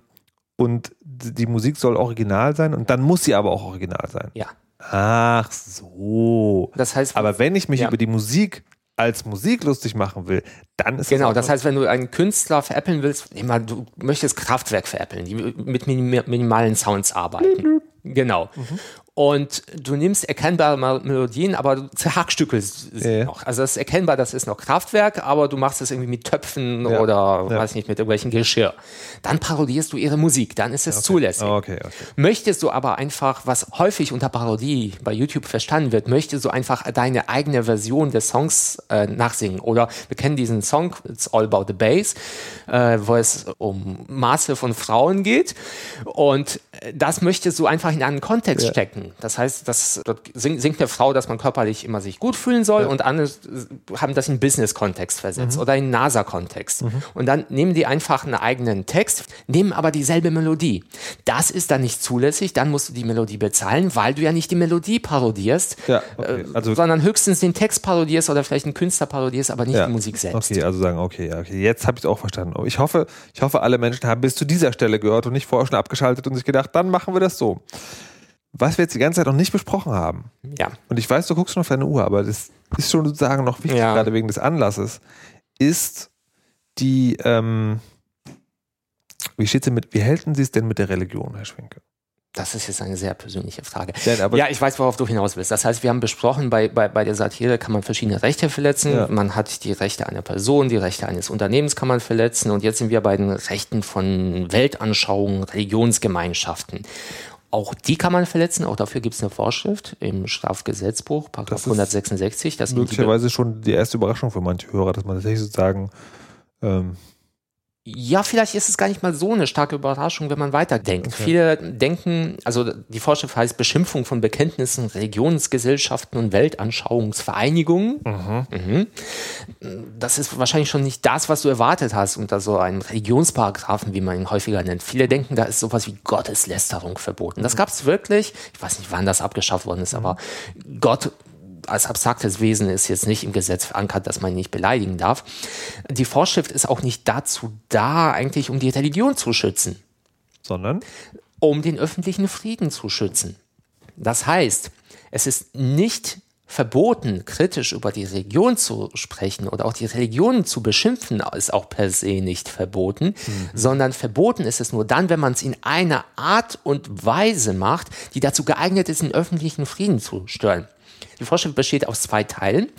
[SPEAKER 2] und die Musik soll original sein und dann muss sie aber auch original sein.
[SPEAKER 3] Ja.
[SPEAKER 2] Ach so.
[SPEAKER 3] Das heißt,
[SPEAKER 2] aber wenn ich mich ja. über die Musik als Musik lustig machen will, dann ist
[SPEAKER 3] genau. Das heißt, wenn du einen Künstler veräppeln willst, immer du möchtest Kraftwerk veräppeln, die mit minimalen Sounds arbeiten. Genau. Mhm und du nimmst erkennbare Melodien, aber du zerhackstückelst sie ja. noch. Also es ist erkennbar, das ist noch Kraftwerk, aber du machst es irgendwie mit Töpfen ja. oder ja. weiß nicht, mit irgendwelchen Geschirr. Dann parodierst du ihre Musik, dann ist es
[SPEAKER 2] okay.
[SPEAKER 3] zulässig.
[SPEAKER 2] Okay, okay.
[SPEAKER 3] Möchtest du aber einfach, was häufig unter Parodie bei YouTube verstanden wird, möchtest du einfach deine eigene Version des Songs äh, nachsingen. Oder wir kennen diesen Song, It's All About the Bass, äh, wo es um Maße von Frauen geht. Und das möchtest du einfach in einen Kontext stecken. Das heißt, dass dort singt eine Frau, dass man körperlich immer sich gut fühlen soll ja. und andere haben das in Business-Kontext versetzt mhm. oder in NASA-Kontext. Mhm. Und dann nehmen die einfach einen eigenen Text, nehmen aber dieselbe Melodie. Das ist dann nicht zulässig, dann musst du die Melodie bezahlen, weil du ja nicht die Melodie parodierst,
[SPEAKER 2] ja, okay.
[SPEAKER 3] Äh, also, sondern höchstens den Text parodierst oder vielleicht einen Künstler parodierst, aber nicht ja. die Musik selbst.
[SPEAKER 2] Okay, also sagen, okay, okay jetzt habe ich es auch verstanden. Ich hoffe, ich hoffe, alle Menschen haben bis zu dieser Stelle gehört und nicht vorher schon abgeschaltet und sich gedacht, dann machen wir das so was wir jetzt die ganze Zeit noch nicht besprochen haben.
[SPEAKER 3] Ja.
[SPEAKER 2] Und ich weiß, du guckst schon auf deine Uhr, aber das ist schon sozusagen noch wichtig, ja. gerade wegen des Anlasses, ist die, ähm, wie steht's denn mit, wie hälten Sie es denn mit der Religion, Herr Schwenke?
[SPEAKER 3] Das ist jetzt eine sehr persönliche Frage. Ja, ja, ich weiß, worauf du hinaus willst. Das heißt, wir haben besprochen, bei, bei, bei der Satire kann man verschiedene Rechte verletzen. Ja. Man hat die Rechte einer Person, die Rechte eines Unternehmens kann man verletzen. Und jetzt sind wir bei den Rechten von Weltanschauungen, Religionsgemeinschaften. Auch die kann man verletzen, auch dafür gibt es eine Vorschrift im Strafgesetzbuch, Paragraph 166.
[SPEAKER 2] Das möglicherweise schon die erste Überraschung für manche Hörer, dass man tatsächlich sozusagen ähm,
[SPEAKER 3] ja, vielleicht ist es gar nicht mal so eine starke Überraschung, wenn man weiterdenkt. Okay. Viele denken, also die Vorschrift heißt Beschimpfung von Bekenntnissen, Religionsgesellschaften und Weltanschauungsvereinigungen. Mhm. Mhm. Das ist wahrscheinlich schon nicht das, was du erwartet hast unter so einem Religionsparagraphen, wie man ihn häufiger nennt. Viele denken, da ist sowas wie Gotteslästerung verboten. Das gab es wirklich. Ich weiß nicht, wann das abgeschafft worden ist, mhm. aber Gott als abstraktes Wesen ist jetzt nicht im Gesetz verankert, dass man ihn nicht beleidigen darf. Die Vorschrift ist auch nicht dazu da, eigentlich um die Religion zu schützen.
[SPEAKER 2] Sondern?
[SPEAKER 3] Um den öffentlichen Frieden zu schützen. Das heißt, es ist nicht verboten, kritisch über die Religion zu sprechen oder auch die Religion zu beschimpfen, ist auch per se nicht verboten, mhm. sondern verboten ist es nur dann, wenn man es in einer Art und Weise macht, die dazu geeignet ist, den öffentlichen Frieden zu stören. Die Vorschrift besteht aus zwei Teilen.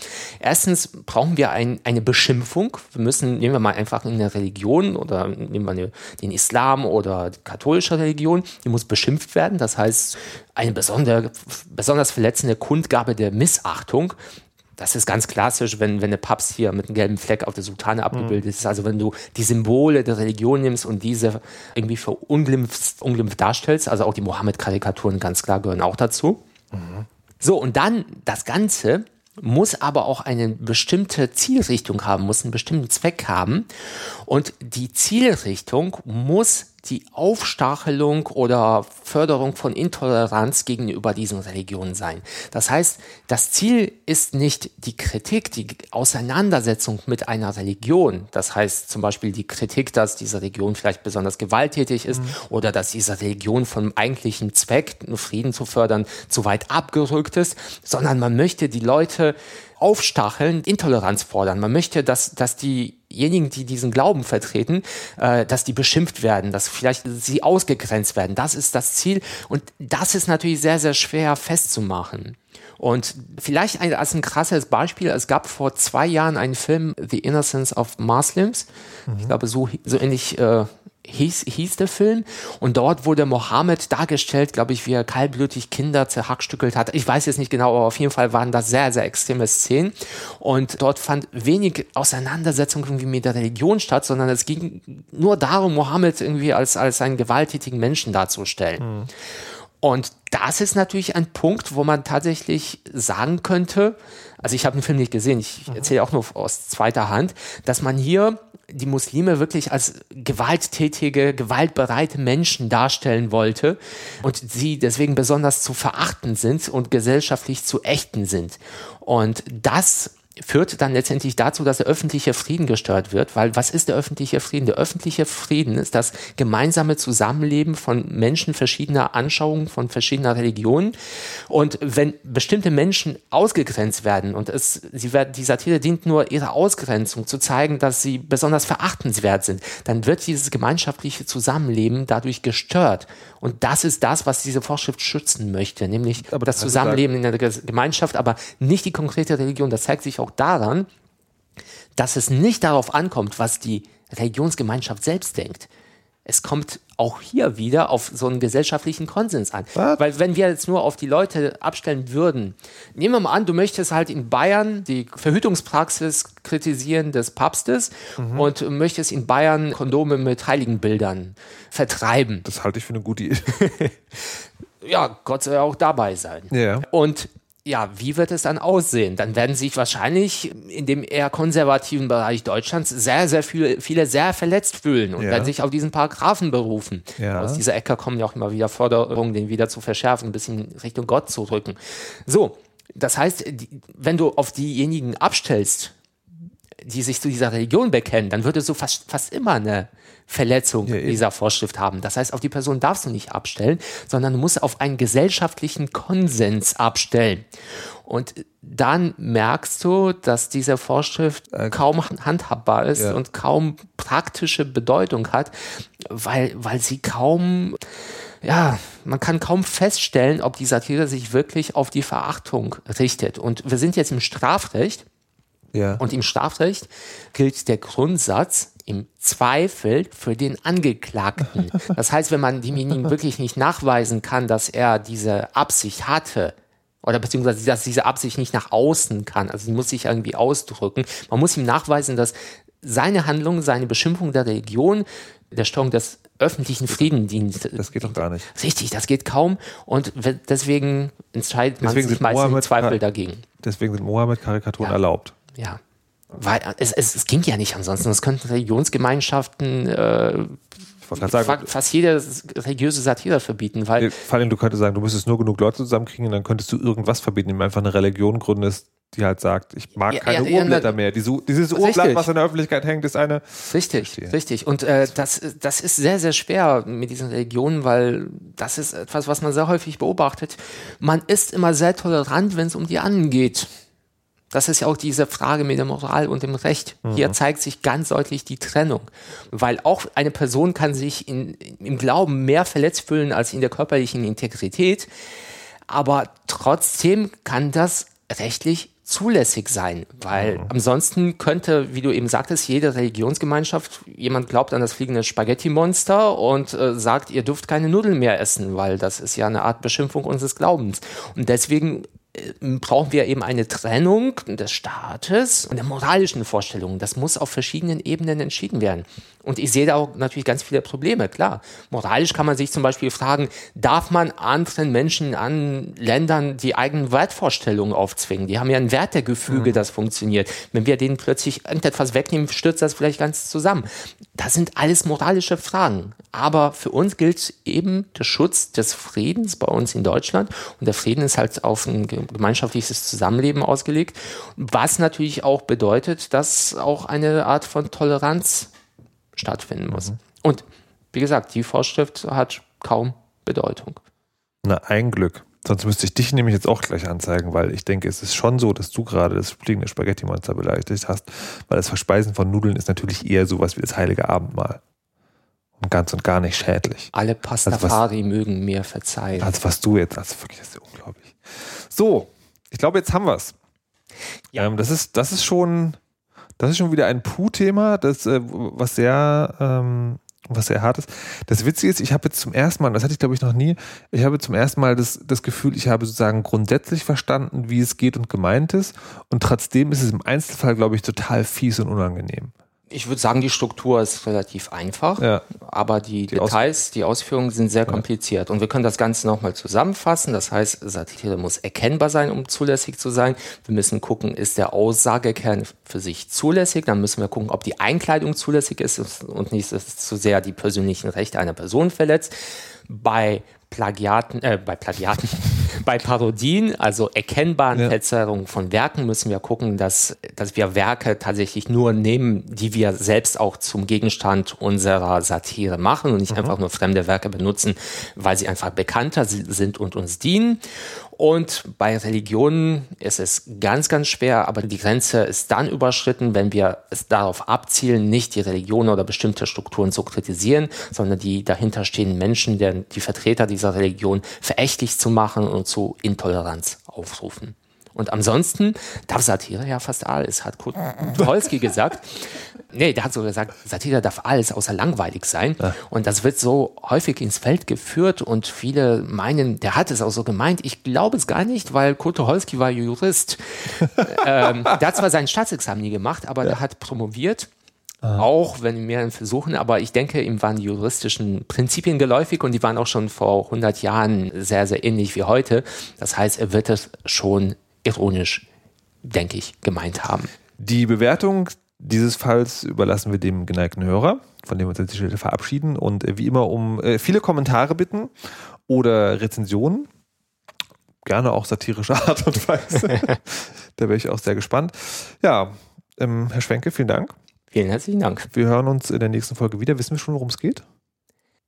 [SPEAKER 3] Erstens brauchen wir ein, eine Beschimpfung. Wir müssen, nehmen wir mal einfach eine Religion oder nehmen wir eine, den Islam oder die katholische Religion, die muss beschimpft werden. Das heißt, eine besondere, besonders verletzende Kundgabe der Missachtung. Das ist ganz klassisch, wenn, wenn der Papst hier mit einem gelben Fleck auf der Sultane abgebildet mhm. ist. Also wenn du die Symbole der Religion nimmst und diese irgendwie für unglimpf, unglimpf darstellst, also auch die Mohammed-Karikaturen ganz klar gehören auch dazu. Mhm. So, und dann das Ganze muss aber auch eine bestimmte Zielrichtung haben, muss einen bestimmten Zweck haben. Und die Zielrichtung muss die Aufstachelung oder Förderung von Intoleranz gegenüber diesen Religionen sein. Das heißt, das Ziel ist nicht die Kritik, die Auseinandersetzung mit einer Religion. Das heißt zum Beispiel die Kritik, dass diese Religion vielleicht besonders gewalttätig ist mhm. oder dass diese Religion vom eigentlichen Zweck, Frieden zu fördern, zu weit abgerückt ist, sondern man möchte die Leute aufstacheln, Intoleranz fordern. Man möchte, dass, dass diejenigen, die diesen Glauben vertreten, äh, dass die beschimpft werden, dass vielleicht sie ausgegrenzt werden. Das ist das Ziel. Und das ist natürlich sehr, sehr schwer festzumachen. Und vielleicht ein, als ein krasses Beispiel, es gab vor zwei Jahren einen Film, The Innocence of Muslims. Mhm. Ich glaube, so, so ähnlich äh, hieß, hieß der Film. Und dort wurde Mohammed dargestellt, glaube ich, wie er kaltblütig Kinder zerhackstückelt hat. Ich weiß jetzt nicht genau, aber auf jeden Fall waren das sehr, sehr extreme Szenen. Und dort fand wenig Auseinandersetzung irgendwie mit der Religion statt, sondern es ging nur darum, Mohammed irgendwie als, als einen gewalttätigen Menschen darzustellen. Mhm. Und das ist natürlich ein Punkt, wo man tatsächlich sagen könnte, also ich habe den Film nicht gesehen, ich mhm. erzähle auch nur aus zweiter Hand, dass man hier die Muslime wirklich als gewalttätige, gewaltbereite Menschen darstellen wollte und sie deswegen besonders zu verachten sind und gesellschaftlich zu ächten sind. Und das führt dann letztendlich dazu, dass der öffentliche Frieden gestört wird, weil was ist der öffentliche Frieden? Der öffentliche Frieden ist das gemeinsame Zusammenleben von Menschen verschiedener Anschauungen, von verschiedener Religionen. Und wenn bestimmte Menschen ausgegrenzt werden und es, sie werden, die Satire dient nur ihrer Ausgrenzung, zu zeigen, dass sie besonders verachtenswert sind, dann wird dieses gemeinschaftliche Zusammenleben dadurch gestört. Und das ist das, was diese Vorschrift schützen möchte, nämlich aber das, das Zusammenleben in der Gemeinschaft, aber nicht die konkrete Religion. Das zeigt sich auch daran, dass es nicht darauf ankommt, was die Religionsgemeinschaft selbst denkt. Es kommt auch hier wieder auf so einen gesellschaftlichen Konsens an. Was? Weil wenn wir jetzt nur auf die Leute abstellen würden, nehmen wir mal an, du möchtest halt in Bayern die Verhütungspraxis kritisieren des Papstes mhm. und möchtest in Bayern Kondome mit Heiligenbildern vertreiben.
[SPEAKER 2] Das halte ich für eine gute Idee.
[SPEAKER 3] ja, Gott soll ja auch dabei sein.
[SPEAKER 2] Ja.
[SPEAKER 3] Und ja, wie wird es dann aussehen? Dann werden sich wahrscheinlich in dem eher konservativen Bereich Deutschlands sehr, sehr viele, viele sehr verletzt fühlen und ja. werden sich auf diesen Paragraphen berufen. Ja. Aus dieser Ecke kommen ja auch immer wieder Forderungen, den wieder zu verschärfen, ein bisschen Richtung Gott zu drücken. So, das heißt, wenn du auf diejenigen abstellst, die sich zu dieser Religion bekennen, dann würdest du fast, fast immer eine Verletzung ja, dieser Vorschrift haben. Das heißt, auf die Person darfst du nicht abstellen, sondern du musst auf einen gesellschaftlichen Konsens abstellen. Und dann merkst du, dass diese Vorschrift äh, kaum handhabbar ist ja. und kaum praktische Bedeutung hat, weil, weil sie kaum, ja, man kann kaum feststellen, ob die Satire sich wirklich auf die Verachtung richtet. Und wir sind jetzt im Strafrecht. Ja. Und im Strafrecht gilt der Grundsatz, im Zweifel für den Angeklagten. Das heißt, wenn man demjenigen wirklich nicht nachweisen kann, dass er diese Absicht hatte, oder beziehungsweise dass diese Absicht nicht nach außen kann, also sie muss sich irgendwie ausdrücken. Man muss ihm nachweisen, dass seine Handlung, seine Beschimpfung der Religion, der Störung des öffentlichen Frieden dient.
[SPEAKER 2] Das geht doch gar nicht.
[SPEAKER 3] Richtig, das geht kaum und deswegen entscheidet man deswegen sich meistens im Zweifel dagegen.
[SPEAKER 2] Deswegen sind Mohammed-Karikaturen ja. erlaubt.
[SPEAKER 3] Ja. Weil es, es, es ging ja nicht ansonsten. Es könnten Religionsgemeinschaften äh, sagen, fast jede religiöse Satire verbieten. Weil
[SPEAKER 2] Vor allem, du könntest sagen, du müsstest nur genug Leute zusammenkriegen und dann könntest du irgendwas verbieten, indem einfach eine Religion gründest, die halt sagt, ich mag ja, keine ja, Urblätter mehr. Diese, dieses Urblatt, was in der Öffentlichkeit hängt, ist eine.
[SPEAKER 3] Richtig, Verstehe. richtig. Und äh, das, das ist sehr, sehr schwer mit diesen Religionen, weil das ist etwas, was man sehr häufig beobachtet. Man ist immer sehr tolerant, wenn es um die anderen geht. Das ist ja auch diese Frage mit der Moral und dem Recht. Mhm. Hier zeigt sich ganz deutlich die Trennung. Weil auch eine Person kann sich in, im Glauben mehr verletzt fühlen als in der körperlichen Integrität. Aber trotzdem kann das rechtlich zulässig sein, weil mhm. ansonsten könnte, wie du eben sagtest, jede Religionsgemeinschaft, jemand glaubt an das fliegende Spaghetti-Monster und äh, sagt, ihr dürft keine Nudeln mehr essen, weil das ist ja eine Art Beschimpfung unseres Glaubens. Und deswegen brauchen wir eben eine Trennung des Staates und der moralischen Vorstellungen. Das muss auf verschiedenen Ebenen entschieden werden. Und ich sehe da auch natürlich ganz viele Probleme, klar. Moralisch kann man sich zum Beispiel fragen, darf man anderen Menschen an Ländern die eigenen Wertvorstellungen aufzwingen? Die haben ja ein Wertegefüge, mhm. das funktioniert. Wenn wir denen plötzlich irgendetwas wegnehmen, stürzt das vielleicht ganz zusammen. Das sind alles moralische Fragen. Aber für uns gilt eben der Schutz des Friedens bei uns in Deutschland. Und der Frieden ist halt auf ein gemeinschaftliches Zusammenleben ausgelegt. Was natürlich auch bedeutet, dass auch eine Art von Toleranz stattfinden muss. Mhm. Und wie gesagt, die Vorschrift hat kaum Bedeutung.
[SPEAKER 2] Na, ein Glück. Sonst müsste ich dich nämlich jetzt auch gleich anzeigen, weil ich denke, es ist schon so, dass du gerade das fliegende Spaghetti-Monster beleidigt hast, weil das Verspeisen von Nudeln ist natürlich eher sowas wie das heilige Abendmahl. Und ganz und gar nicht schädlich.
[SPEAKER 3] Alle Pastafari also mögen mir verzeihen.
[SPEAKER 2] Als was du jetzt, also wirklich, das ist ja unglaublich. So, ich glaube, jetzt haben wir es. Ja. Ähm, das, ist, das ist schon das ist schon wieder ein Puh-Thema, das, äh, was sehr, ähm, was sehr hart ist. Das Witzige ist, ich habe jetzt zum ersten Mal, das hatte ich glaube ich noch nie, ich habe zum ersten Mal das, das Gefühl, ich habe sozusagen grundsätzlich verstanden, wie es geht und gemeint ist. Und trotzdem ist es im Einzelfall, glaube ich, total fies und unangenehm.
[SPEAKER 3] Ich würde sagen, die Struktur ist relativ einfach, ja. aber die, die Details, Aus die Ausführungen sind sehr kompliziert. Und wir können das Ganze nochmal zusammenfassen. Das heißt, Satire muss erkennbar sein, um zulässig zu sein. Wir müssen gucken, ist der Aussagekern für sich zulässig? Dann müssen wir gucken, ob die Einkleidung zulässig ist und nicht zu sehr die persönlichen Rechte einer Person verletzt. Bei Plagiaten, äh, bei Plagiaten, bei Parodien, also erkennbaren ja. Verzerrungen von Werken, müssen wir gucken, dass, dass wir Werke tatsächlich nur nehmen, die wir selbst auch zum Gegenstand unserer Satire machen und nicht mhm. einfach nur fremde Werke benutzen, weil sie einfach bekannter sind und uns dienen. Und bei Religionen ist es ganz, ganz schwer, aber die Grenze ist dann überschritten, wenn wir es darauf abzielen, nicht die Religion oder bestimmte Strukturen zu kritisieren, sondern die dahinterstehenden Menschen, die Vertreter dieser Religion verächtlich zu machen und zu Intoleranz aufrufen. Und ansonsten darf Satire ja fast alles, hat Kurt Tucholsky gesagt. Nee, der hat so gesagt, Satire darf alles außer langweilig sein. Ja. Und das wird so häufig ins Feld geführt und viele meinen, der hat es auch so gemeint. Ich glaube es gar nicht, weil Kurt Tucholsky war Jurist. ähm, der hat zwar sein Staatsexamen nie gemacht, aber ja. der hat promoviert. Aha. Auch wenn mehreren Versuchen, aber ich denke, ihm waren die juristischen Prinzipien geläufig und die waren auch schon vor 100 Jahren sehr, sehr ähnlich wie heute. Das heißt, er wird es schon ironisch, denke ich, gemeint haben.
[SPEAKER 2] Die Bewertung dieses Falls überlassen wir dem geneigten Hörer, von dem wir uns jetzt die Stelle verabschieden und äh, wie immer um äh, viele Kommentare bitten oder Rezensionen. Gerne auch satirische Art und Weise. da wäre ich auch sehr gespannt. Ja, ähm, Herr Schwenke, vielen Dank.
[SPEAKER 3] Vielen herzlichen Dank.
[SPEAKER 2] Wir hören uns in der nächsten Folge wieder. Wissen wir schon, worum es geht?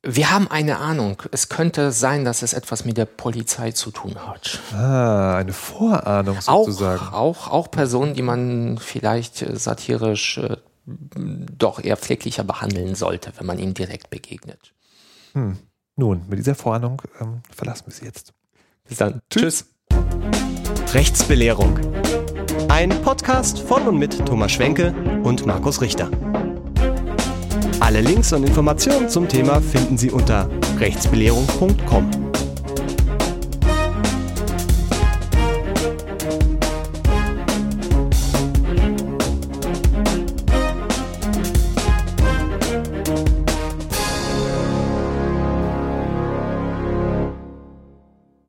[SPEAKER 3] Wir haben eine Ahnung. Es könnte sein, dass es etwas mit der Polizei zu tun hat.
[SPEAKER 2] Ah, eine Vorahnung sozusagen.
[SPEAKER 3] Auch, auch, auch Personen, die man vielleicht äh, satirisch äh, doch eher pfleglicher behandeln sollte, wenn man ihnen direkt begegnet.
[SPEAKER 2] Hm. Nun, mit dieser Vorahnung ähm, verlassen wir sie jetzt.
[SPEAKER 3] Bis dann. Tschüss.
[SPEAKER 1] Rechtsbelehrung. Ein Podcast von und mit Thomas Schwenke und Markus Richter. Alle Links und Informationen zum Thema finden Sie unter rechtsbelehrung.com.